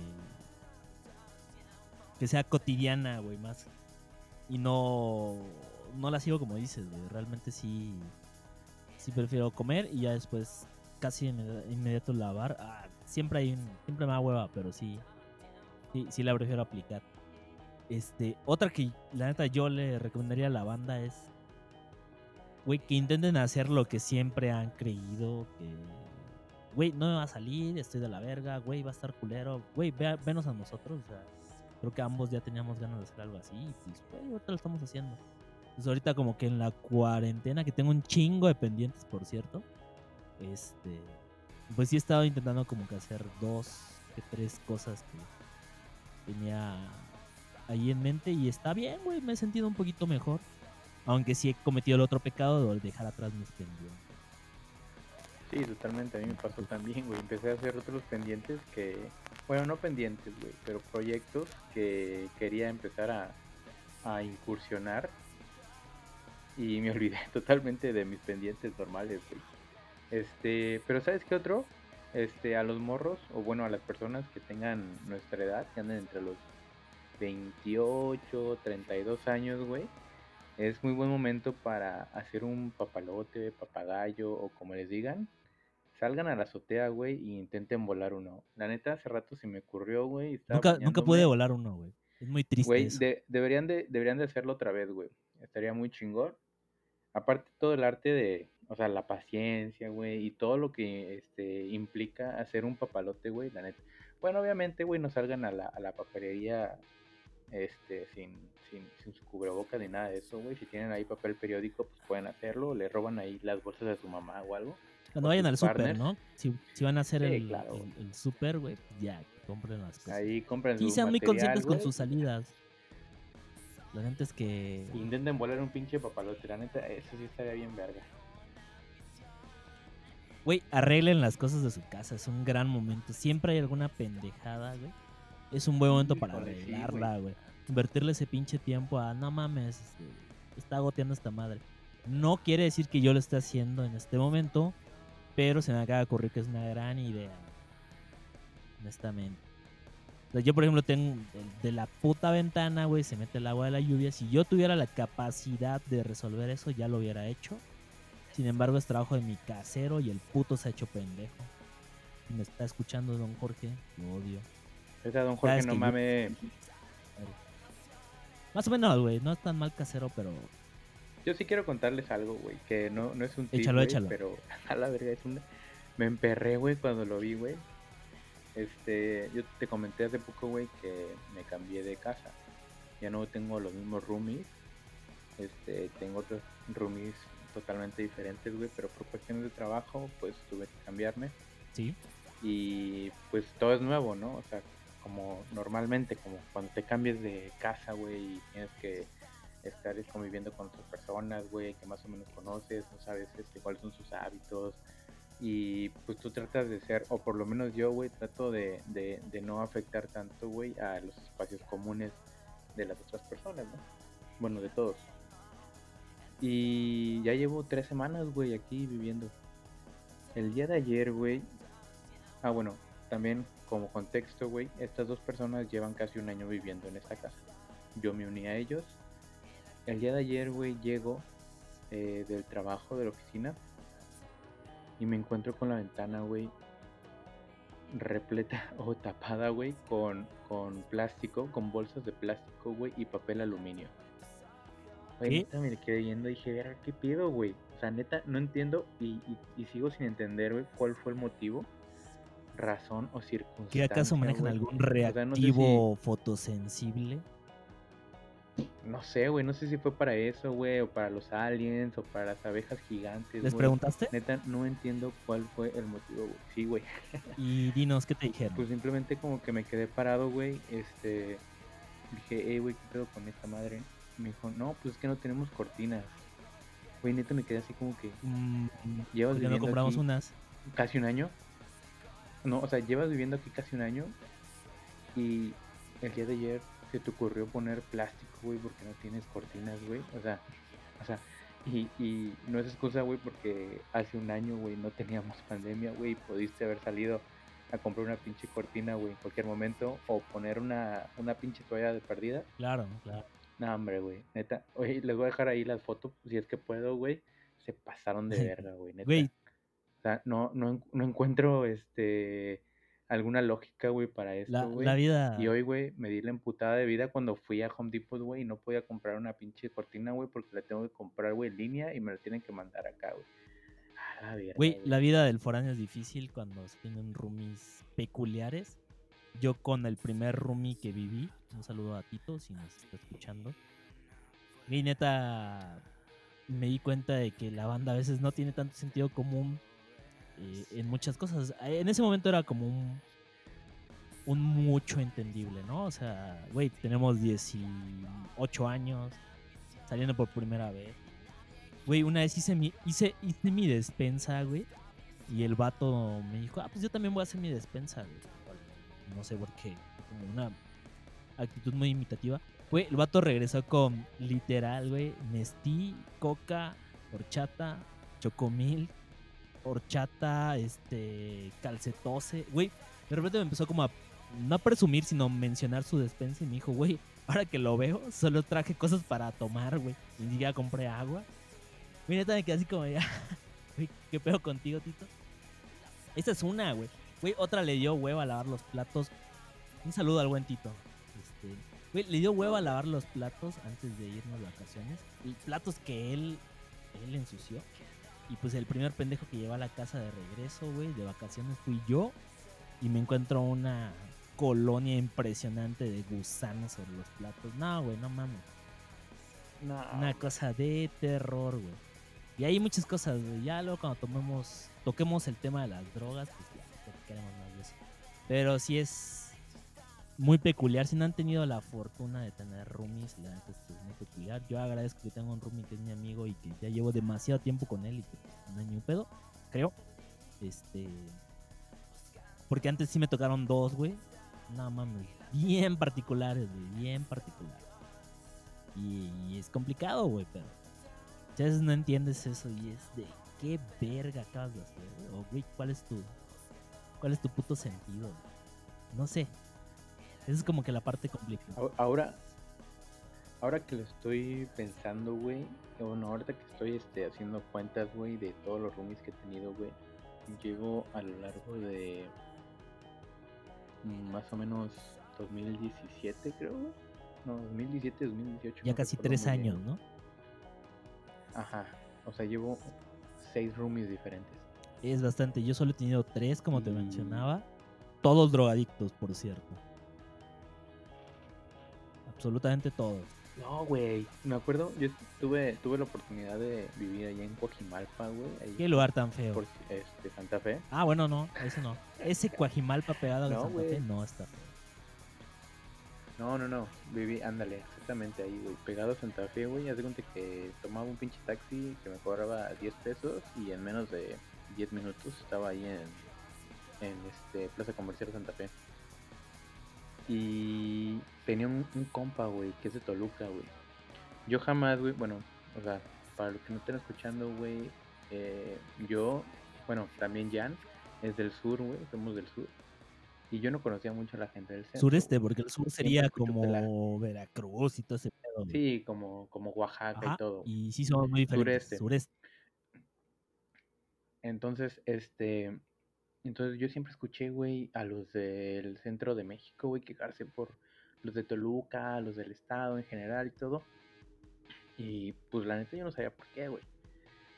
Que sea cotidiana, güey, más. Y no... No la sigo como dices, güey. Realmente sí... Sí prefiero comer y ya después casi inmedi- inmediato lavar. Ah, siempre hay un... Siempre me da hueva, pero sí... Sí, sí la prefiero aplicar. Este, otra que la neta yo le recomendaría a la banda es güey, que intenten hacer lo que siempre han creído que, güey, no me va a salir, estoy de la verga, güey, va a estar culero, güey, vea- venos a nosotros, o sea, creo que ambos ya teníamos ganas de hacer algo así, y pues, güey, ahorita lo estamos haciendo. Pues ahorita como que en la cuarentena, que tengo un chingo de pendientes, por cierto, este, pues sí he estado intentando como que hacer dos, que tres cosas que tenía ahí en mente y está bien, güey, me he sentido un poquito mejor. Aunque sí he cometido el otro pecado de dejar atrás mis pendientes. Sí, totalmente. A mí me pasó también, güey. Empecé a hacer otros pendientes que, bueno, no pendientes, güey, pero proyectos que quería empezar a, a incursionar y me olvidé totalmente de mis pendientes normales, güey. Este, pero ¿sabes qué otro? Este, a los morros, o bueno, a las personas que tengan nuestra edad, que anden entre los 28, 32 años, güey. es muy buen momento para hacer un papalote, papagayo o como les digan. Salgan a la azotea, güey, y intenten volar uno. La neta, hace rato se me ocurrió, güey. Nunca, nunca pude volar uno, güey. Es muy triste Güey, de- deberían, de, deberían de hacerlo otra vez, güey. Estaría muy chingón. Aparte todo el arte de, o sea, la paciencia, güey, y todo lo que este, implica hacer un papalote, güey, la neta. Bueno, obviamente, güey, no salgan a la, a la papelería este, sin, sin, sin su cubreboca ni nada de eso, güey. Si tienen ahí papel periódico, pues pueden hacerlo. Le roban ahí las bolsas de su mamá o algo. Cuando vayan al súper, partners. ¿no? Si, si van a hacer Sí, el, claro, el, güey. el súper, güey, ya, compren las cosas. Ahí compren su sean muy conscientes con sus salidas. La gente es que... Intenten volar un pinche papalote, la neta, eso sí estaría bien verga. Güey, arreglen las cosas de su casa. Es un gran momento. Siempre hay alguna pendejada, güey. Es un buen momento para sí, arreglarla, güey. Invertirle ese pinche tiempo a, no mames, este, está goteando esta madre. No quiere decir que yo lo esté haciendo en este momento, pero se me acaba de ocurrir que es una gran idea. Honestamente. O sea, yo, por ejemplo, tengo de, de la puta ventana, güey, se mete el agua de la lluvia. Si yo tuviera la capacidad de resolver eso, ya lo hubiera hecho. Sin embargo, es trabajo de mi casero y el puto se ha hecho pendejo. Si me está escuchando don Jorge, lo odio. Esa don Jorge no yo- mames. Más o menos, güey, no es tan mal casero, pero Yo sí quiero contarles algo, güey, que no, no es un tip, Échalo, güey, échalo. pero a la verga es una... Me emperré, güey, cuando lo vi, güey. Este, yo te comenté hace poco, güey, que me cambié de casa. Ya no tengo los mismos roomies. Este, tengo otros roomies totalmente diferentes, güey, pero por cuestiones de trabajo, pues tuve que cambiarme. sí. y pues todo es nuevo, ¿no? O sea, como normalmente, como cuando te cambies de casa, güey, y tienes que estar conviviendo con otras personas, güey, que más o menos conoces, no sabes este, cuáles son sus hábitos, y pues tú tratas de ser, o por lo menos yo, güey, trato de, de no afectar tanto, güey, a los espacios comunes de las otras personas, ¿no? Bueno, de todos. Y ya llevo tres semanas, güey, aquí viviendo. El día de ayer, güey. Ah, bueno, también como contexto, güey, estas dos personas llevan casi un año viviendo en esta casa. Yo me uní a ellos. El día de ayer, güey, llego eh, del trabajo, de la oficina. Y me encuentro con la ventana, güey, repleta o tapada, güey, con, con plástico, con bolsas de plástico, güey, y papel aluminio. Güey, ¿Qué? neta me quedé viendo y dije, "Verga, ¿qué pido, güey? O sea, neta, no entiendo y, y- y sigo sin entender, güey, cuál fue el motivo, razón o circunstancia. ¿Que acaso manejan algún O sea, no sé reactivo fotosensible? No sé, güey, no sé si fue para eso, güey, o para los aliens, o para las abejas gigantes, ¿Les preguntaste? Neta, no entiendo cuál fue el motivo, güey. Sí, güey. Y dinos, ¿qué te dijeron? Pues simplemente como que me quedé parado, güey. Este. Dije, hey, güey, ¿qué pedo con esta madre? Me dijo, no, pues es que no tenemos cortinas. Güey, neta me quedé así como que. Mm, Llevas ¿Por qué no compramos aquí unas? casi un año. No, o sea, llevas viviendo aquí casi un año. Y el día de ayer se te ocurrió poner plástico, güey, porque no tienes cortinas, güey. O sea, o sea, y, y no es excusa, güey, porque hace un año, güey, no teníamos pandemia, güey, pudiste haber salido a comprar una pinche cortina, güey, en cualquier momento, o poner una, una pinche toalla de perdida. Claro, claro. No, hombre, güey, neta. Oye, les voy a dejar ahí las fotos, si es que puedo, güey. Se pasaron de verga, güey, neta. Güey, O sea, no, no, no encuentro este alguna lógica, güey, para esto, la, güey. la vida... Y hoy, güey, me di la emputada de vida cuando fui a Home Depot, güey, y no podía comprar una pinche cortina, güey, porque la tengo que comprar, güey, en línea y me la tienen que mandar acá, güey. Güey, la vida del foráneo es difícil cuando se tienen roomies peculiares. Yo con el primer roomie que viví, un saludo a Tito si nos está escuchando. Y neta, me di cuenta de que la banda a veces no tiene tanto sentido común eh, en muchas cosas. Eh, En ese momento era como un, mucho entendible, ¿no? O sea, güey, tenemos 18 años, saliendo por primera vez. Güey, una vez hice mi, hice, hice mi despensa, güey. Y el vato me dijo, ah, pues yo también voy a hacer mi despensa, güey. No sé por qué. Como una actitud muy imitativa. Güey, el vato regresó con literal, güey. Nestí, coca, horchata, chocomil, horchata, este, calcetose. Güey, de repente me empezó como a, no a presumir, sino mencionar su despensa. Y me dijo, güey, ahora que lo veo, solo traje cosas para tomar, güey. Ni siquiera compré agua. Mira, me quedé así como ya. Güey, ¿qué pedo contigo, Tito? Esta es una, güey. Güey, otra le dio hueva a lavar los platos. Un saludo al buen Tito. Este, güey, le dio hueva a lavar los platos antes de irnos de vacaciones. Y platos que él, él ensució. Y pues el primer pendejo que lleva a la casa de regreso, güey, de vacaciones fui yo. Y me encuentro una colonia impresionante de gusanos sobre los platos. No, güey, no mames. No, Una cosa de terror, güey. Y hay muchas cosas, güey. Ya luego cuando tomemos, toquemos el tema de las drogas, pues ya queremos más de eso. Pero sí es muy peculiar. Si no han tenido la fortuna de tener roomies, la es muy peculiar. Yo agradezco que tengo un roomie que es mi amigo y que ya llevo demasiado tiempo con él y que no hay ni un pedo, creo. Este. Porque antes sí me tocaron dos, güey. No mames, bien particulares, güey, bien particulares. Y, es complicado, güey, pero veces no entiendes eso y es de qué verga acabas de hacer, güey? O, güey, ¿cuál es tu, cuál es tu puto sentido? No sé. Esa es como que la parte complicada. Ahora, ahora que lo estoy pensando, güey, bueno, ahorita que estoy este, haciendo cuentas, güey, de todos los roomies que he tenido, güey, llevo a lo largo de mm, más o menos 2017, creo, güey. No, 2017, 2018. Ya no casi tres años. ¿no? Ajá, o sea, llevo seis roomies diferentes. Es bastante. Yo solo he tenido tres, como te mencionaba. Todos drogadictos, por cierto. Absolutamente todos. No, güey, me acuerdo, yo tuve, tuve la oportunidad de vivir allá en Coajimalpa, güey, Qué lugar tan feo. por este, Santa Fe. Ah, bueno, no, eso no. Ese Cuajimalpa pegado a No, Santa Fe no está feo. No, no, no, viví, ándale, exactamente ahí, güey, pegado a Santa Fe, güey, haz de cuenta que tomaba un pinche taxi que me cobraba 10 pesos y en menos de 10 minutos estaba ahí en, en este Plaza Comercial Santa Fe. Y tenía un, un compa, güey, que es de Toluca, güey. Yo jamás, güey, bueno, o sea, para los que no estén escuchando, güey, eh, yo, bueno, también Jan es del sur, güey, somos del sur. Y yo no conocía mucho a la gente del centro. Sureste, porque el sur sería como Veracruz y todo ese pedo. güey. Sí, como, como Oaxaca Ajá, y todo. Y sí somos muy diferentes. Sureste. Sureste. Entonces, este, entonces yo siempre escuché, güey, a los del centro de México, güey, quejarse por los de Toluca, los del estado en general y todo. Y pues la neta yo no sabía por qué, güey.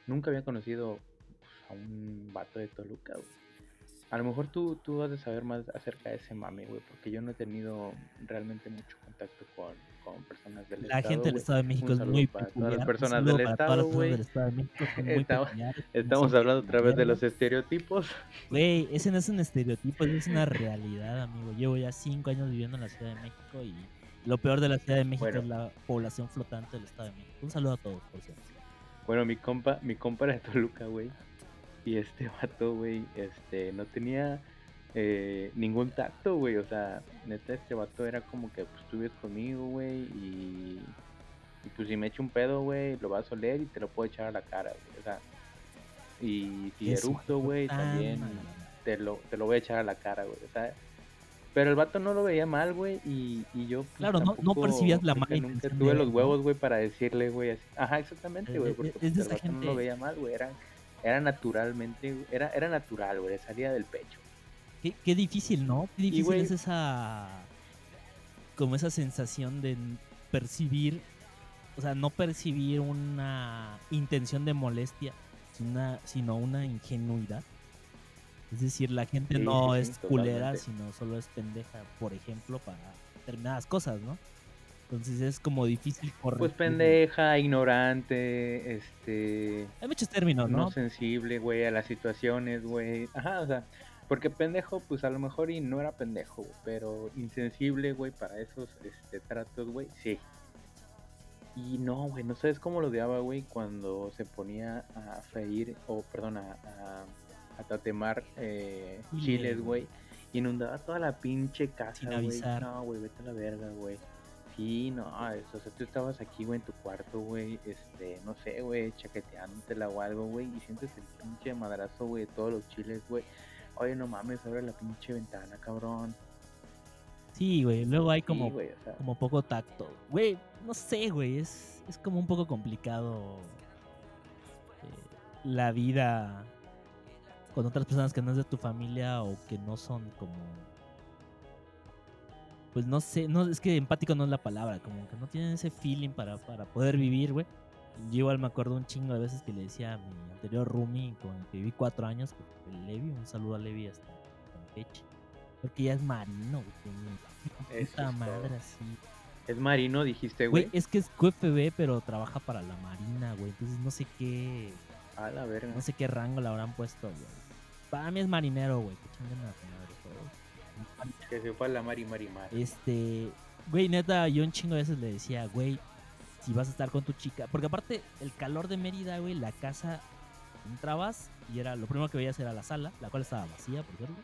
Nunca había conocido pues, a un vato de Toluca, güey. A lo mejor tú, tú has de saber más acerca de ese mame, güey, porque yo no he tenido realmente mucho contacto con, con personas del La estado. gente del. Estado de México es muy para peculiar. las personas del todas estado, las personas güey. del Estado Estamos- Estamos hablando otra vez de los estereotipos. Güey, ese no es un estereotipo, es una realidad, amigo. Llevo ya cinco años viviendo en la Ciudad de México y lo peor de la Ciudad de México Bueno. es la población flotante del Estado de México. Un saludo a todos, por cierto. Bueno, mi compa, mi compa era de Toluca, güey. Y este vato, güey, este, no tenía eh, ningún tacto, güey. O sea, neta, este vato era como que, pues, tú vives conmigo, güey, y, y pues si me echo un pedo, güey, lo vas a oler y te lo puedo echar a la cara, güey. O sea, y si eructo, güey, también te lo, te lo voy a echar a la cara, güey. O sea, pero el vato no lo veía mal, güey, y, y yo pues, Claro, no- no tampoco percibías la mala Nunca tuve los ¿no? huevos, güey, para decirle, güey, así. Ajá, exactamente, güey, porque es pues, el vato no lo gente- veía mal, güey, era, era naturalmente, era, era natural, güey, salía del pecho. Qué, qué difícil, ¿no? Qué difícil es esa. Como esa sensación de percibir. O sea, no percibir una intención de molestia, sino una, sino una ingenuidad. Es decir, la gente Sí, no sí, es culera, totalmente. sino solo es pendeja, por ejemplo, para determinadas cosas, ¿no? Entonces es como difícil corregir. Pues pendeja, ignorante, este, Hay muchos términos, no, ¿no? sensible, güey, a las situaciones, güey. Ajá, o sea, porque pendejo, pues a lo mejor y no era pendejo, pero insensible, güey, para esos este, tratos, güey, sí. Y no, güey, no sabes cómo lo odiaba, güey, cuando se ponía a freír, o perdón, a, a, a tatemar eh, Chile, chiles, güey. Inundaba toda la pinche casa, güey. No, güey, vete a la verga, güey. Sí, no, eso, o sea, tú estabas aquí, güey, en tu cuarto, güey, este, no sé, güey, chaqueteándotela o algo, güey, y sientes el pinche madrazo, güey, de todos los chiles, güey. Oye, no mames, abre la pinche ventana, cabrón. Sí, güey. Luego hay Sí, como, güey, o sea, como poco tacto. Güey, no sé, güey. Es, es como un poco complicado eh, la vida con otras personas que no es de tu familia o que no son como. Pues no sé, no, es que empático no es la palabra, como que no tienen ese feeling para, para poder vivir, güey. Yo igual me acuerdo un chingo de veces que le decía a mi anterior roomie con el que viví cuatro años, fue Levi, un saludo a Levi hasta Campeche. Porque ya es marino, güey. Puta madre, así. es marino, dijiste, Güey, güey. es que es QFB, pero trabaja para la marina, güey. Entonces no sé qué, A la verga. no sé qué rango le habrán puesto, güey. Para mí es marinero, güey. Que chinguen a su madre todos. Que se fue a la mari mari mar. Este, güey, neta, yo un chingo de veces le decía, güey, si vas a estar con tu chica. Porque aparte, el calor de Mérida, güey, la casa, entrabas y era lo primero que veías era la sala, la cual estaba vacía, por cierto.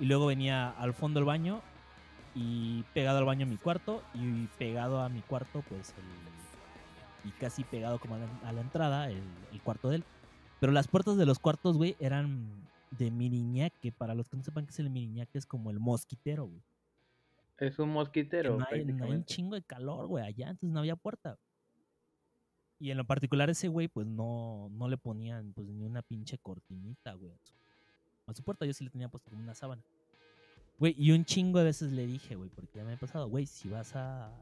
Y luego venía al fondo el baño y pegado al baño mi cuarto y pegado a mi cuarto, pues el. Y casi pegado como a la, a entrada, el, el cuarto de él. Pero las puertas de los cuartos, güey, eran de miriñaque. Para los que no sepan qué es el miriñaque, es como el mosquitero, güey. Es un mosquitero, no hay, no hay un chingo de calor, güey, allá, entonces no había puerta. Y en lo particular ese güey, pues no, no le ponían pues ni una pinche cortinita, güey. A su, a su puerta yo sí le tenía puesto como una sábana. Güey, y un chingo de veces le dije, güey, porque ya me ha pasado, güey, si vas a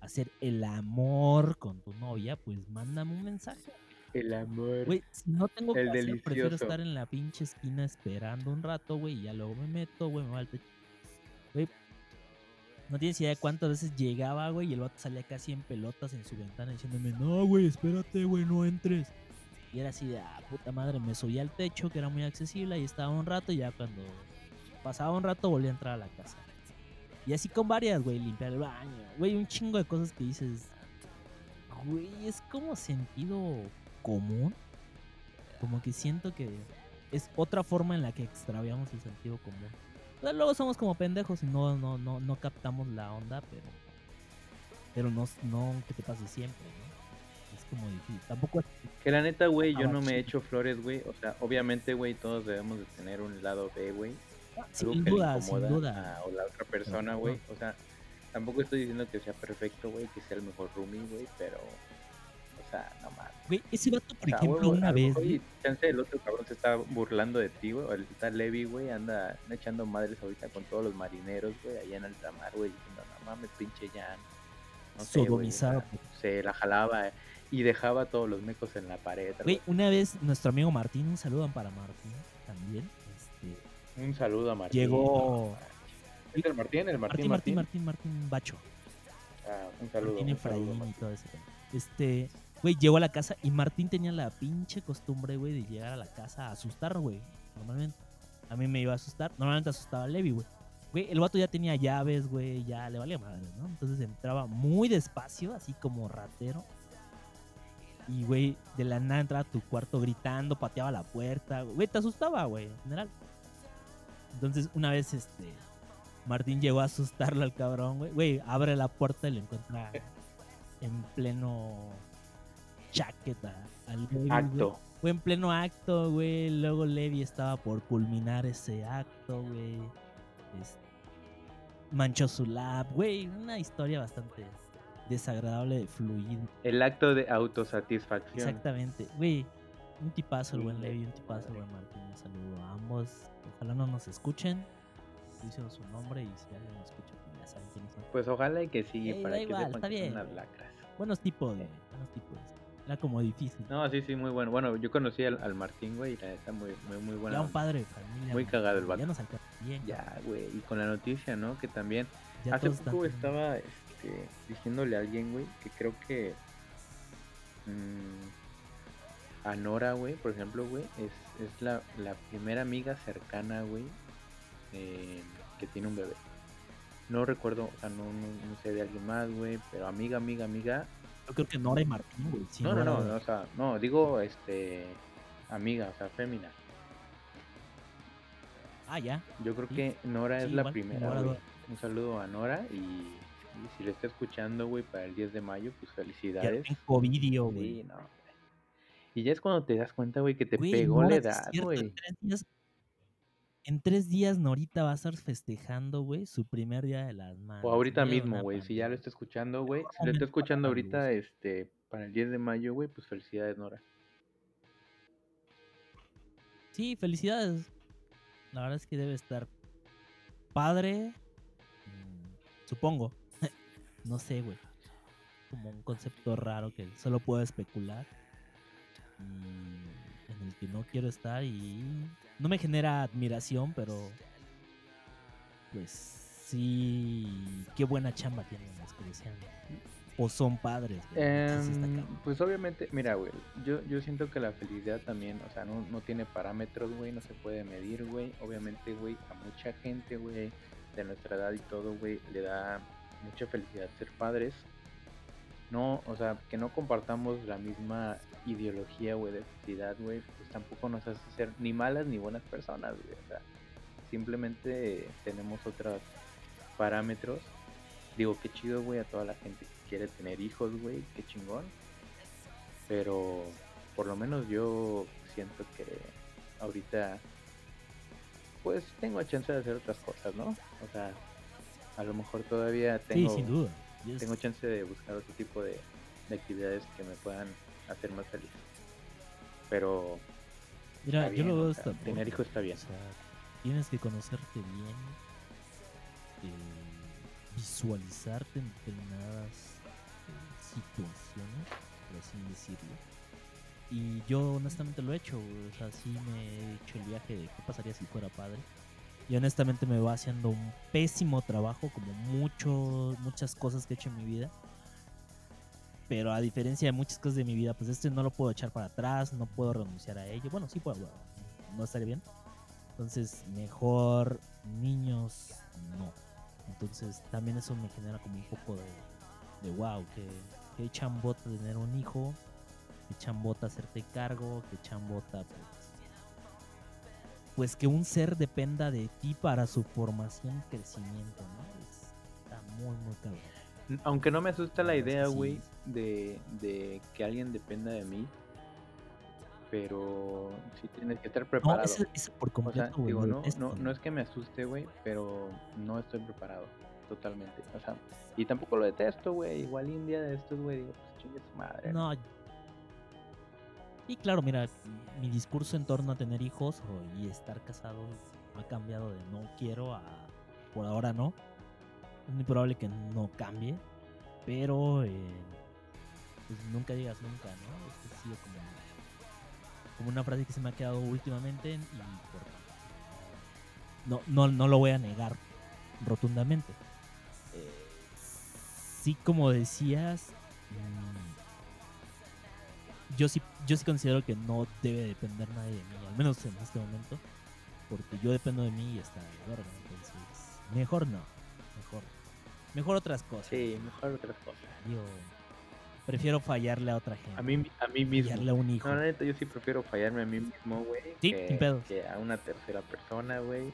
hacer el amor con tu novia, pues mándame un mensaje. El amor. Güey, si no tengo que El hacer, prefiero estar en la pinche esquina esperando un rato, güey, y ya luego me meto, güey, me va al techo. Güey, no tienes idea de cuántas veces llegaba, güey, y el vato salía casi en pelotas en su ventana diciéndome, no, güey, espérate, güey, no entres. Y era así de, ah, puta madre, me subía al techo, que era muy accesible, y estaba un rato, y ya cuando pasaba un rato volví a entrar a la casa. Y así con varias, güey, limpiar el baño, güey, un chingo de cosas que dices, güey, es como sentido común. Como que siento que es otra forma en la que extraviamos el sentido común. Luego somos como pendejos y no, no, no, no captamos la onda, pero. Pero no, no que te pase siempre, ¿no? Es como difícil. Tampoco es Que la neta, güey, yo Ah, no me hecho flores, güey. O sea, obviamente, güey, todos debemos de tener un lado B, güey. algo sin duda, sin duda. a- o la otra persona, güey. O sea, tampoco estoy diciendo que sea perfecto, güey, que sea el mejor roomie, güey, pero, o sea, no mames. Güey, ese vato, por O sea, ejemplo, una a vez. y chance el otro cabrón se está burlando de ti, güey. Ahorita Levi, güey, anda, echando madres ahorita con todos los marineros, güey, allá en alta mar, güey, diciendo, no mames, pinche Jan. No sé, o Sodomizado sea, por- se la jalaba y dejaba todos los mecos en la pared. Güey, una vez nuestro amigo Martín, un saludo para Martín también. Este, Un saludo a Martín. llegó. ¿Es el Martín? ¿El Martín, Martín? Martín, Martín, Martín Bacho. Ah, un saludo. Martín Efraín y Martín. todo ese. Este, güey, llegó a la casa y Martín tenía la pinche costumbre, güey, de llegar a la casa a asustar, güey. Normalmente. A mí me iba a asustar. Normalmente asustaba a Levi, güey. Güey, el vato ya tenía llaves, güey, ya le valía madre, ¿no? Entonces entraba muy despacio, así como ratero. Y, güey, de la nada entraba a tu cuarto gritando, pateaba la puerta. Güey, te asustaba, güey, en general. Entonces, una vez, este, Martín llegó a asustarlo al cabrón, güey. Güey, abre la puerta y lo encuentra en pleno chaqueta al Levi, güey. Acto. Fue en pleno acto, güey. Luego Levi estaba por culminar ese acto, güey. Manchó su lab, güey. Una historia bastante desagradable de fluido. El acto de autosatisfacción. Exactamente, güey. Un tipazo el buen Levi, un tipazo el buen Martín. Un saludo a ambos. Ojalá no nos escuchen. Dicen su nombre y si alguien nos escucha, pues ya saben quiénes son. Pues ojalá y que sí, Ey, para que igual, sepan está que son bien. unas lacras. Buenos tipos, güey. Buenos tipos. Era como difícil. No, sí, sí, muy bueno. Bueno, yo conocí al, al Martín, güey, y la neta muy, muy, muy buena. ya un padre de familia. Muy cagado el vato. Ya nos bien. Ya, güey, y con la noticia, ¿no? Que también ya hace están poco estaba este, diciéndole a alguien, güey, que creo que mm, a Nora, güey, por ejemplo, güey, es, es la, la primera amiga cercana, güey, eh, que tiene un bebé. No recuerdo, o sea, no, no, no sé de alguien más, güey, pero amiga, amiga, amiga. Yo creo que Nora y Martín, güey. sin no, no, no, dudas. o sea, no, digo, este, amiga, o sea, fémina. Ah, ya. Yo creo Sí. que Nora Sí, es la primera, güey. Un saludo a Nora y, y si le está escuchando, güey, para el 10 de mayo, pues Ya felicidades. Covidio, Sí, güey. no. Y ya es cuando te das cuenta, güey, que te Güey, pegó la edad, cierto, güey. En tres días, En tres días Norita va a estar festejando, güey, su primer día de las madres. O ahorita mismo, güey, si ya lo está escuchando, güey. Si lo está escuchando ahorita, este, para el 10 de mayo, güey, pues felicidades, Nora. Sí, felicidades. La verdad es que debe estar padre. mm, Supongo. no sé, güey. Como un concepto raro que solo puedo especular. Y en el que no quiero estar y no me genera admiración, pero pues sí, qué buena chamba tienen que decían. O son padres, cabrón. pues obviamente, mira, güey, yo, yo siento que la felicidad también, o sea, no, no tiene parámetros, güey, no se puede medir, güey. Obviamente, güey, a mucha gente, güey, de nuestra edad y todo, güey, le da mucha felicidad ser padres. No, o sea, que no compartamos la misma ideología, güey, de felicidad, güey, pues tampoco nos hace ser ni malas ni buenas personas, güey. O sea, simplemente tenemos otros parámetros. Digo, qué chido, güey, a toda la gente que quiere tener hijos, güey, qué chingón. Pero por lo menos yo siento que ahorita, pues tengo chance de hacer otras cosas, ¿no? O sea, a lo mejor todavía tengo, sí, sin duda. Tengo chance de buscar otro tipo de, de actividades que me puedan hacer más feliz. Pero Mira, yo lo veo esta tener forma, hijos está bien. O sea, tienes que conocerte bien, eh, visualizarte en determinadas eh, situaciones, por así decirlo. Y yo honestamente lo he hecho, o sea, sí me he hecho el viaje de qué pasaría si fuera padre. Y honestamente me va haciendo un pésimo trabajo, como mucho, muchas cosas que he hecho en mi vida. Pero a diferencia de muchas cosas de mi vida, pues este no lo puedo echar para atrás, no puedo renunciar a ello. Bueno, sí puedo, no estaría bien. Entonces, mejor niños, no. Entonces, también eso me genera como un poco de, de wow, que, que chambota tener un hijo, que chambota hacerte cargo, que chambota, pues, pues que un ser dependa de ti para su formación y crecimiento, ¿no? Es- está muy, muy cabrón. Aunque no me asusta la idea, güey, de, de que alguien dependa de mí. Pero sí tienes que estar No, preparado. ese, ese por o sea, completo, güey. digo, no, no, no es que me asuste, güey, pero no estoy preparado totalmente. O sea, y tampoco lo detesto, güey. Igual India de estos, güey, digo, pues chingue su madre. No. Y claro, mira, mi discurso en torno a tener hijos y estar casado ha cambiado de no quiero a por ahora no. Es muy probable que no cambie, pero eh, pues nunca digas nunca, ¿no? Esto ha sido como, como una frase que se me ha quedado últimamente y por- no, no, no lo voy a negar rotundamente. Eh, sí, como decías, mm, yo sí, yo sí considero que no debe depender nadie de mí, al menos en este momento, porque yo dependo de mí y está de verga, entonces mejor no, mejor, mejor otras cosas. Sí, mejor otras cosas. Prefiero fallarle a otra gente, A mí, a mí mismo. fallarle a un hijo. No, la neta, yo sí prefiero fallarme a mí mismo, güey. Sí, que, sin pedos. que a una tercera persona, güey.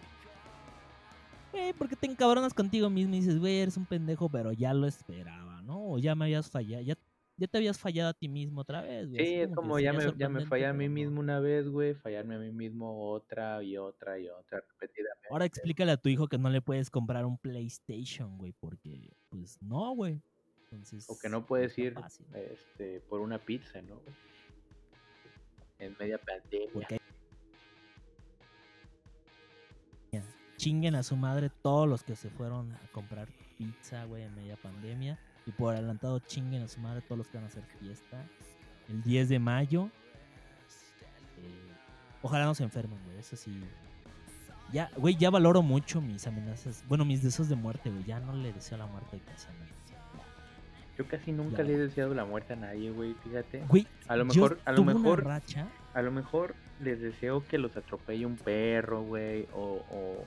Güey, porque te encabronas contigo mismo y dices, güey, eres un pendejo, pero ya lo esperaba, ¿no? O ya me habías fallado, ya, ya te habías fallado a ti mismo otra vez, güey. Sí, es como ya me, ya me fallé a mí mismo una vez, güey. Fallarme a mí mismo otra y otra y otra repetidamente. Ahora explícale a tu hijo que no le puedes comprar un PlayStation, güey, porque, pues, no, güey. Entonces, O que no puedes ir fácil, este, por una pizza, ¿no? güey? En media pandemia. Hay- chinguen a su madre todos los que se fueron a comprar pizza, güey, en media pandemia. Y por adelantado chinguen a su madre todos los que van a hacer fiesta. El 10 de mayo. Eh, ojalá no se enfermen, güey, eso sí. Ya, güey, ya valoro mucho mis amenazas. Bueno, mis deseos de muerte, güey. Ya no le deseo la muerte casi a nadie. Yo casi nunca Ya. le he deseado la muerte a nadie, güey, fíjate. Güey, A lo mejor, a lo mejor, racha. a lo mejor les deseo que los atropelle un perro, güey, o, o,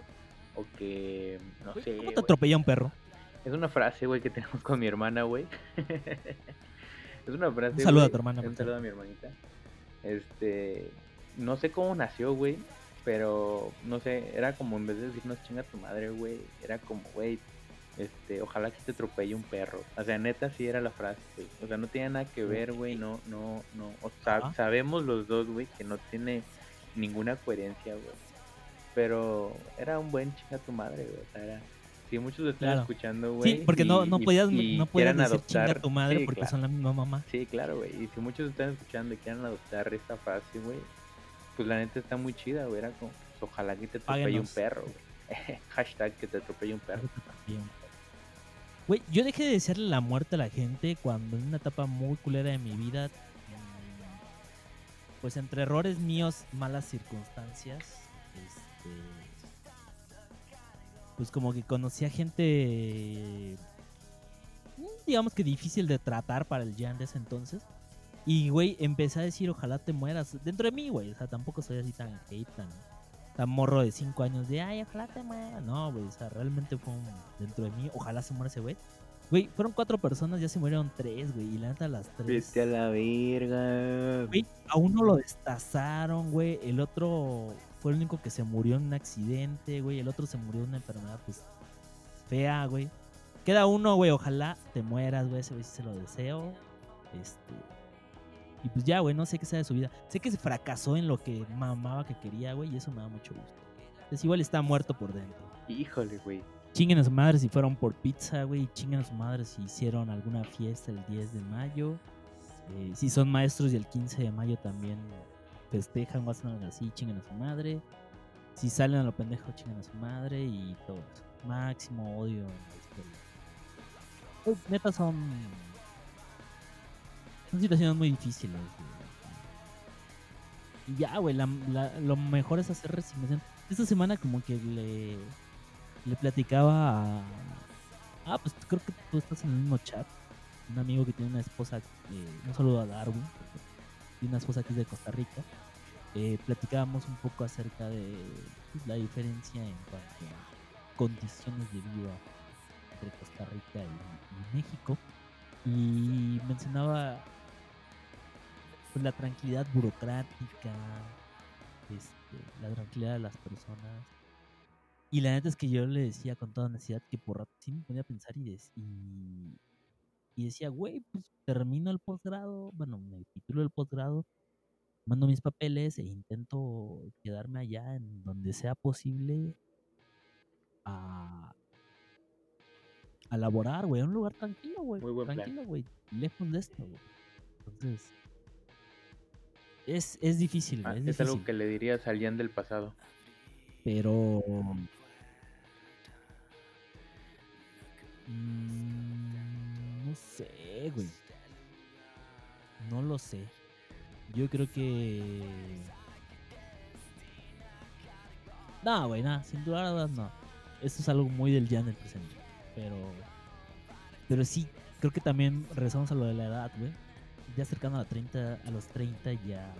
o que, no Güey, sé, ¿Cómo te atropella un perro? Es una frase, güey, que tenemos con mi hermana, güey. es una frase. Un saludo a tu hermana, Un saludo a mi hermanita. Este. No sé cómo nació, güey. Pero, no sé, era como en vez de decirnos chinga tu madre, güey. Era como, güey, este, ojalá que te atropelle un perro. O sea, neta, sí era la frase, güey. O sea, no tenía nada que ver, güey. No, no, no. O sabemos los dos, güey, que no tiene ninguna coherencia, güey. pero era un buen chinga tu madre, güey. O sea, era. Si muchos lo están Claro. escuchando, güey. Sí, porque no, y- no podías, y no podías quieran decir chinga adoptar- tu madre sí, porque claro. son la misma mamá. Sí, claro, güey. Y si muchos están escuchando y quieren adoptar esta frase, güey, pues la neta está muy chida, güey. Era como, pues, ojalá que te atropelle un perro, güey. Hashtag que te atropelle un perro. Güey, yo dejé de desearle la muerte a la gente cuando en una etapa muy culera de mi vida, mm, pues entre errores míos, malas circunstancias, este, pues como que conocí a gente, mm, digamos que difícil de tratar para el Jan de ese entonces. Y, güey, empecé a decir, ojalá te mueras. Dentro de mí, güey. O sea, tampoco soy así tan hate, tan, tan morro de 5 años de, ay, ojalá te mueras. No, güey. O sea, realmente fue un, dentro de mí, ojalá se muera ese güey. Güey, fueron cuatro personas, ya se murieron tres, güey. Y la neta, las tres. Vete a la verga. Güey, a uno lo destazaron, güey. El otro fue el único que se murió en un accidente, güey. El otro se murió de una enfermedad, pues, fea, güey. Queda uno, güey. Ojalá te mueras, güey. Ese güey sí se lo deseo. Este. Y pues ya, güey, no sé qué sea de su vida. Sé que se fracasó en lo que mamaba que quería, güey. Y eso me da mucho gusto. Entonces, igual está muerto por dentro. Híjole, güey. Chinguen a su madre si fueron por pizza, güey. Chinguen a su madre si hicieron alguna fiesta el 10 de mayo. Eh, si son maestros y el 15 de mayo también festejan algo así, chinguen a su madre. Si salen a lo pendejo, chinguen a su madre y todo eso. Máximo odio en la historia. Pues, neta son. Son situaciones muy difíciles. Y ya, güey, la- la- lo mejor es hacer resignación. Esta semana como que le, le platicaba a... Ah, pues creo que tú estás en el mismo chat. Un amigo que tiene una esposa, un saludo a Darwin, una esposa que es de Costa Rica. Eh, platicábamos un poco acerca de pues, la diferencia en cuanto a condiciones de vida entre Costa Rica y, México. Y mencionaba pues, la tranquilidad burocrática, este, la tranquilidad de las personas. Y la neta es que yo le decía con toda honestidad que por rato sí me ponía a pensar y, y, y decía, güey, pues termino el posgrado, bueno, me titulo el posgrado, mando mis papeles e intento quedarme allá en donde sea posible a, a laborar, güey, a un lugar tranquilo, güey. Muy buen plan. tranquilo, güey, lejos de esto, güey. Entonces, es, es difícil, Ah, güey, es es difícil. algo que le dirías al Jan del pasado. Pero. mm, No lo sé. Yo creo que. No, güey, nada. Sin duda, no. Esto es algo muy del Jan del presente. Pero. Pero sí, creo que también regresamos a lo de la edad, güey. Ya cercano a, la 30, a los 30 ya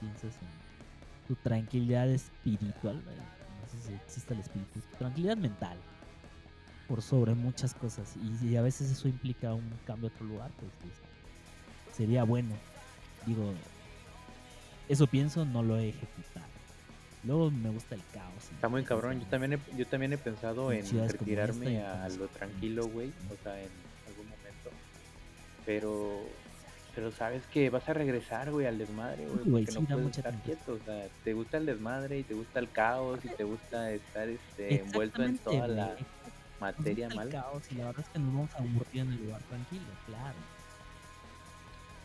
piensas en tu tranquilidad espiritual. No sé si existe el espíritu. tu tranquilidad mental. Por sobre muchas cosas. Y si a veces eso implica un cambio a otro lugar, pues, pues, sería bueno. Digo, eso pienso, no lo he ejecutado. Luego me gusta el caos. Está muy cabrón. Yo también he, yo también he pensado En retirarme esta, a lo tranquilo, güey. O sea, en algún momento. Pero, pero sabes que vas a regresar, güey, al desmadre, güey. Porque sí, no puedes estar quieto. O sea, te gusta el desmadre y te gusta el caos y te gusta estar este, envuelto en toda la materia mala. caos y la verdad es que nos vamos a aburrir en el lugar tranquilo, claro.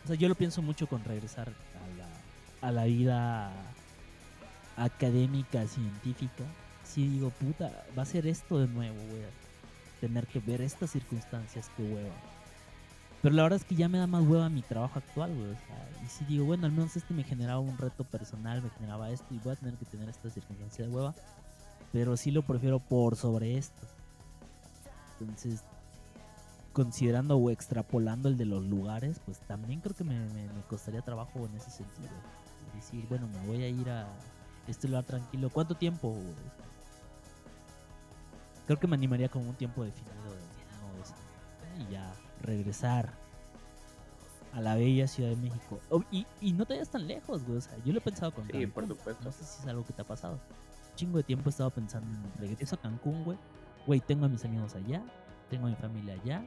O sea, yo lo pienso mucho con regresar a la, a la vida académica, científica. Sí digo, puta, va a ser esto de nuevo, güey. Tener que ver estas circunstancias, qué hueva. Pero la verdad es que ya me da más hueva mi trabajo actual, güey. O sea, y si digo, bueno, al menos este me generaba un reto personal, me generaba esto y voy a tener que tener estas circunstancias de hueva. Pero sí lo prefiero por sobre esto. Entonces, considerando o extrapolando el de los lugares, pues también creo que me, me- me costaría trabajo en ese sentido. Decir, bueno, me voy a ir a este lugar tranquilo. ¿Cuánto tiempo? Creo que me animaría con un tiempo definido de años, y ya regresar a la bella Ciudad de México. Oh, y, y no te vayas tan lejos, güey. O sea, yo lo he pensado con Sí, Cancún. por supuesto. No sé si es algo que te ha pasado. chingo de tiempo he estado pensando en regreso a Cancún, güey. Güey, tengo a mis amigos allá, tengo a mi familia allá,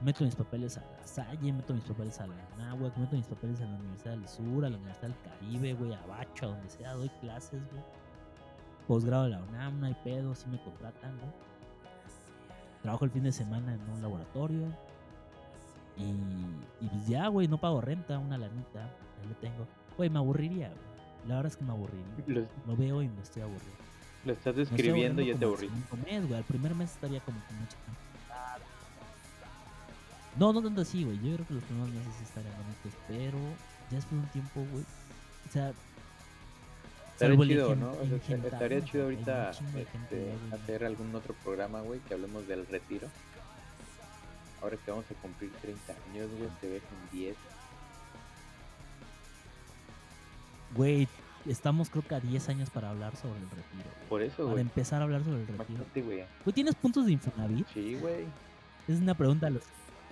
meto mis papeles a la Salle, meto mis papeles a la Anáhuac, meto mis papeles a la Universidad del Sur, a la Universidad del Caribe, güey, a Bacho, a donde sea, doy clases, güey. posgrado de la UNAM, no hay pedo, sí me contratan, ¿no? Trabajo el fin de semana en un laboratorio. Y, y pues ya, güey, no pago renta, una lanita, ahí lo tengo. Güey, me aburriría, güey. La verdad es que me aburriría. Lo veo y me estoy aburriendo. Lo estás describiendo y ya te segundo mes, güey. Al primer mes estaría como con mucha. No, no tanto así, güey. Yo creo que los primeros meses estarían bonitos, pero ya después de un tiempo, güey. O sea, Estaría el chido, ¿no? O sea, engendrar, estaría chido ahorita este, hacer algún otro programa, güey, que hablemos del retiro. Ahora que vamos a cumplir 30 años, güey, te ves en 10. Güey, estamos creo que a 10 años para hablar sobre el retiro. Por eso, Para güey. empezar a hablar sobre el retiro. Güey. Güey, ¿tienes puntos de Infonavit? Sí, güey. Es una pregunta de, los,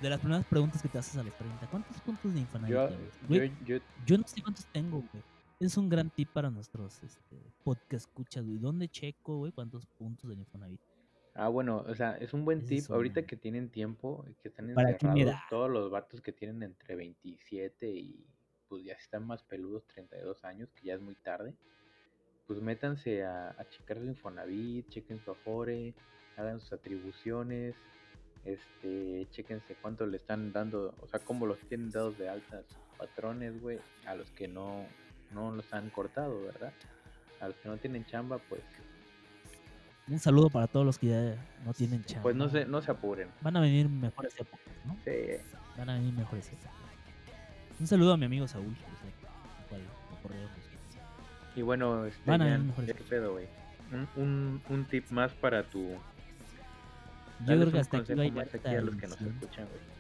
de las primeras preguntas que te haces a los 30. ¿Cuántos puntos de Infonavit Yo, tienes? yo, yo, Yo no sé cuántos tengo, güey. Es un gran tip para nuestros este, podcast escuchas, güey. ¿Dónde checo, güey? ¿Cuántos puntos del Infonavit? Ah, bueno, o sea, es un buen Ese tip. es un- Ahorita que tienen tiempo, que están ¿Para encerrados, todos los vatos que tienen entre 27 y pues ya están más peludos, 32 años, que ya es muy tarde, pues métanse a, a checar su Infonavit, chequen su Afore, hagan sus atribuciones, este, chequense cuánto le están dando, o sea, cómo los tienen dados de alta sus patrones, güey, a los que no, no los han cortado, ¿verdad? A los que no tienen chamba, pues, Un saludo para todos los que ya no tienen chamba. pues no se, no se apuren. Van a venir mejores épocas, ¿no? Sí. Van a venir mejores épocas. Un saludo a mi amigo Saúl, pues. Y bueno, este, Van a ya qué pedo, güey. Un, un, un tip más para tu. Yo creo que hasta aquí va a aquí a los que nos escuchan, güey.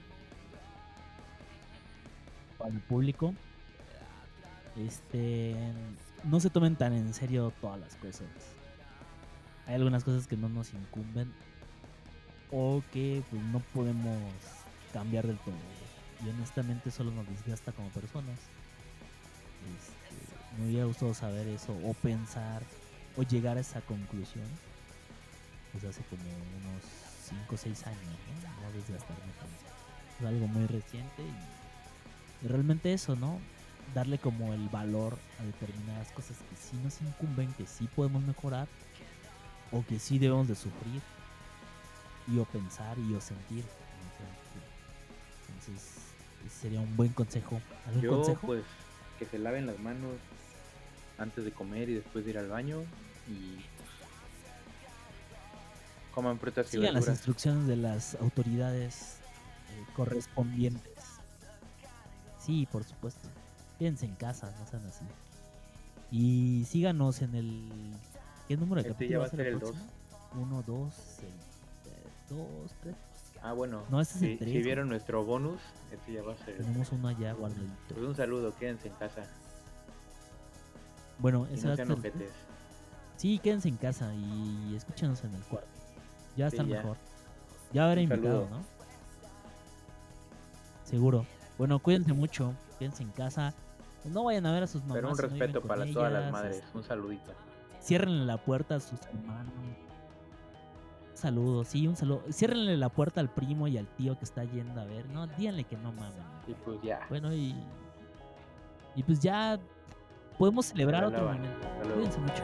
para el público. Este, no se tomen tan en serio todas las cosas. Hay algunas cosas que no nos incumben o que pues no podemos cambiar del todo. Y honestamente solo nos desgasta como personas. Este, me hubiera gustado saber eso o pensar o llegar a esa conclusión pues hace como unos 5 o 6 años, ¿no? No desgastarme tanto. Es algo muy reciente y, realmente eso, ¿no? Darle como el valor a determinadas cosas que sí nos incumben, que sí podemos mejorar o que sí debemos de sufrir y o pensar y o sentir. Entonces, ese sería un buen consejo. ¿Algún Yo, consejo? pues, que se laven las manos antes de comer y después de ir al baño. Y. Coman frutas y Sigan las verduras. instrucciones de las autoridades eh, correspondientes. Sí, por supuesto. Quédense en casa, no sean así. Y síganos en el. ¿Qué número de Este capítulo ya va a ser el próximo? Uno, dos, el, eh, dos, tres. Ah, bueno. No, este es el si, vieron nuestro bonus, este ya va a ser. Tenemos uno allá guardadito. Pues un saludo, quédense en casa. Bueno, Y ese no va a sean. Sí, quédense en casa y escúchenos en el cuarto. Ya Sí, ya. mejor. Ya Un invitado. ¿no? Seguro. Bueno, cuídense mucho. Quédense en casa. No vayan a ver a sus mamás. Pero un no respeto para todas las madres. este, Un saludito. Ciérrenle la puerta a sus hermanos saludo, sí, un saludo. Ciérrenle la puerta al primo y al tío que está yendo a ver. No, díganle que no mamen. Y pues ya. Bueno, y. Y pues ya podemos celebrar otro momento. Cuídense mucho.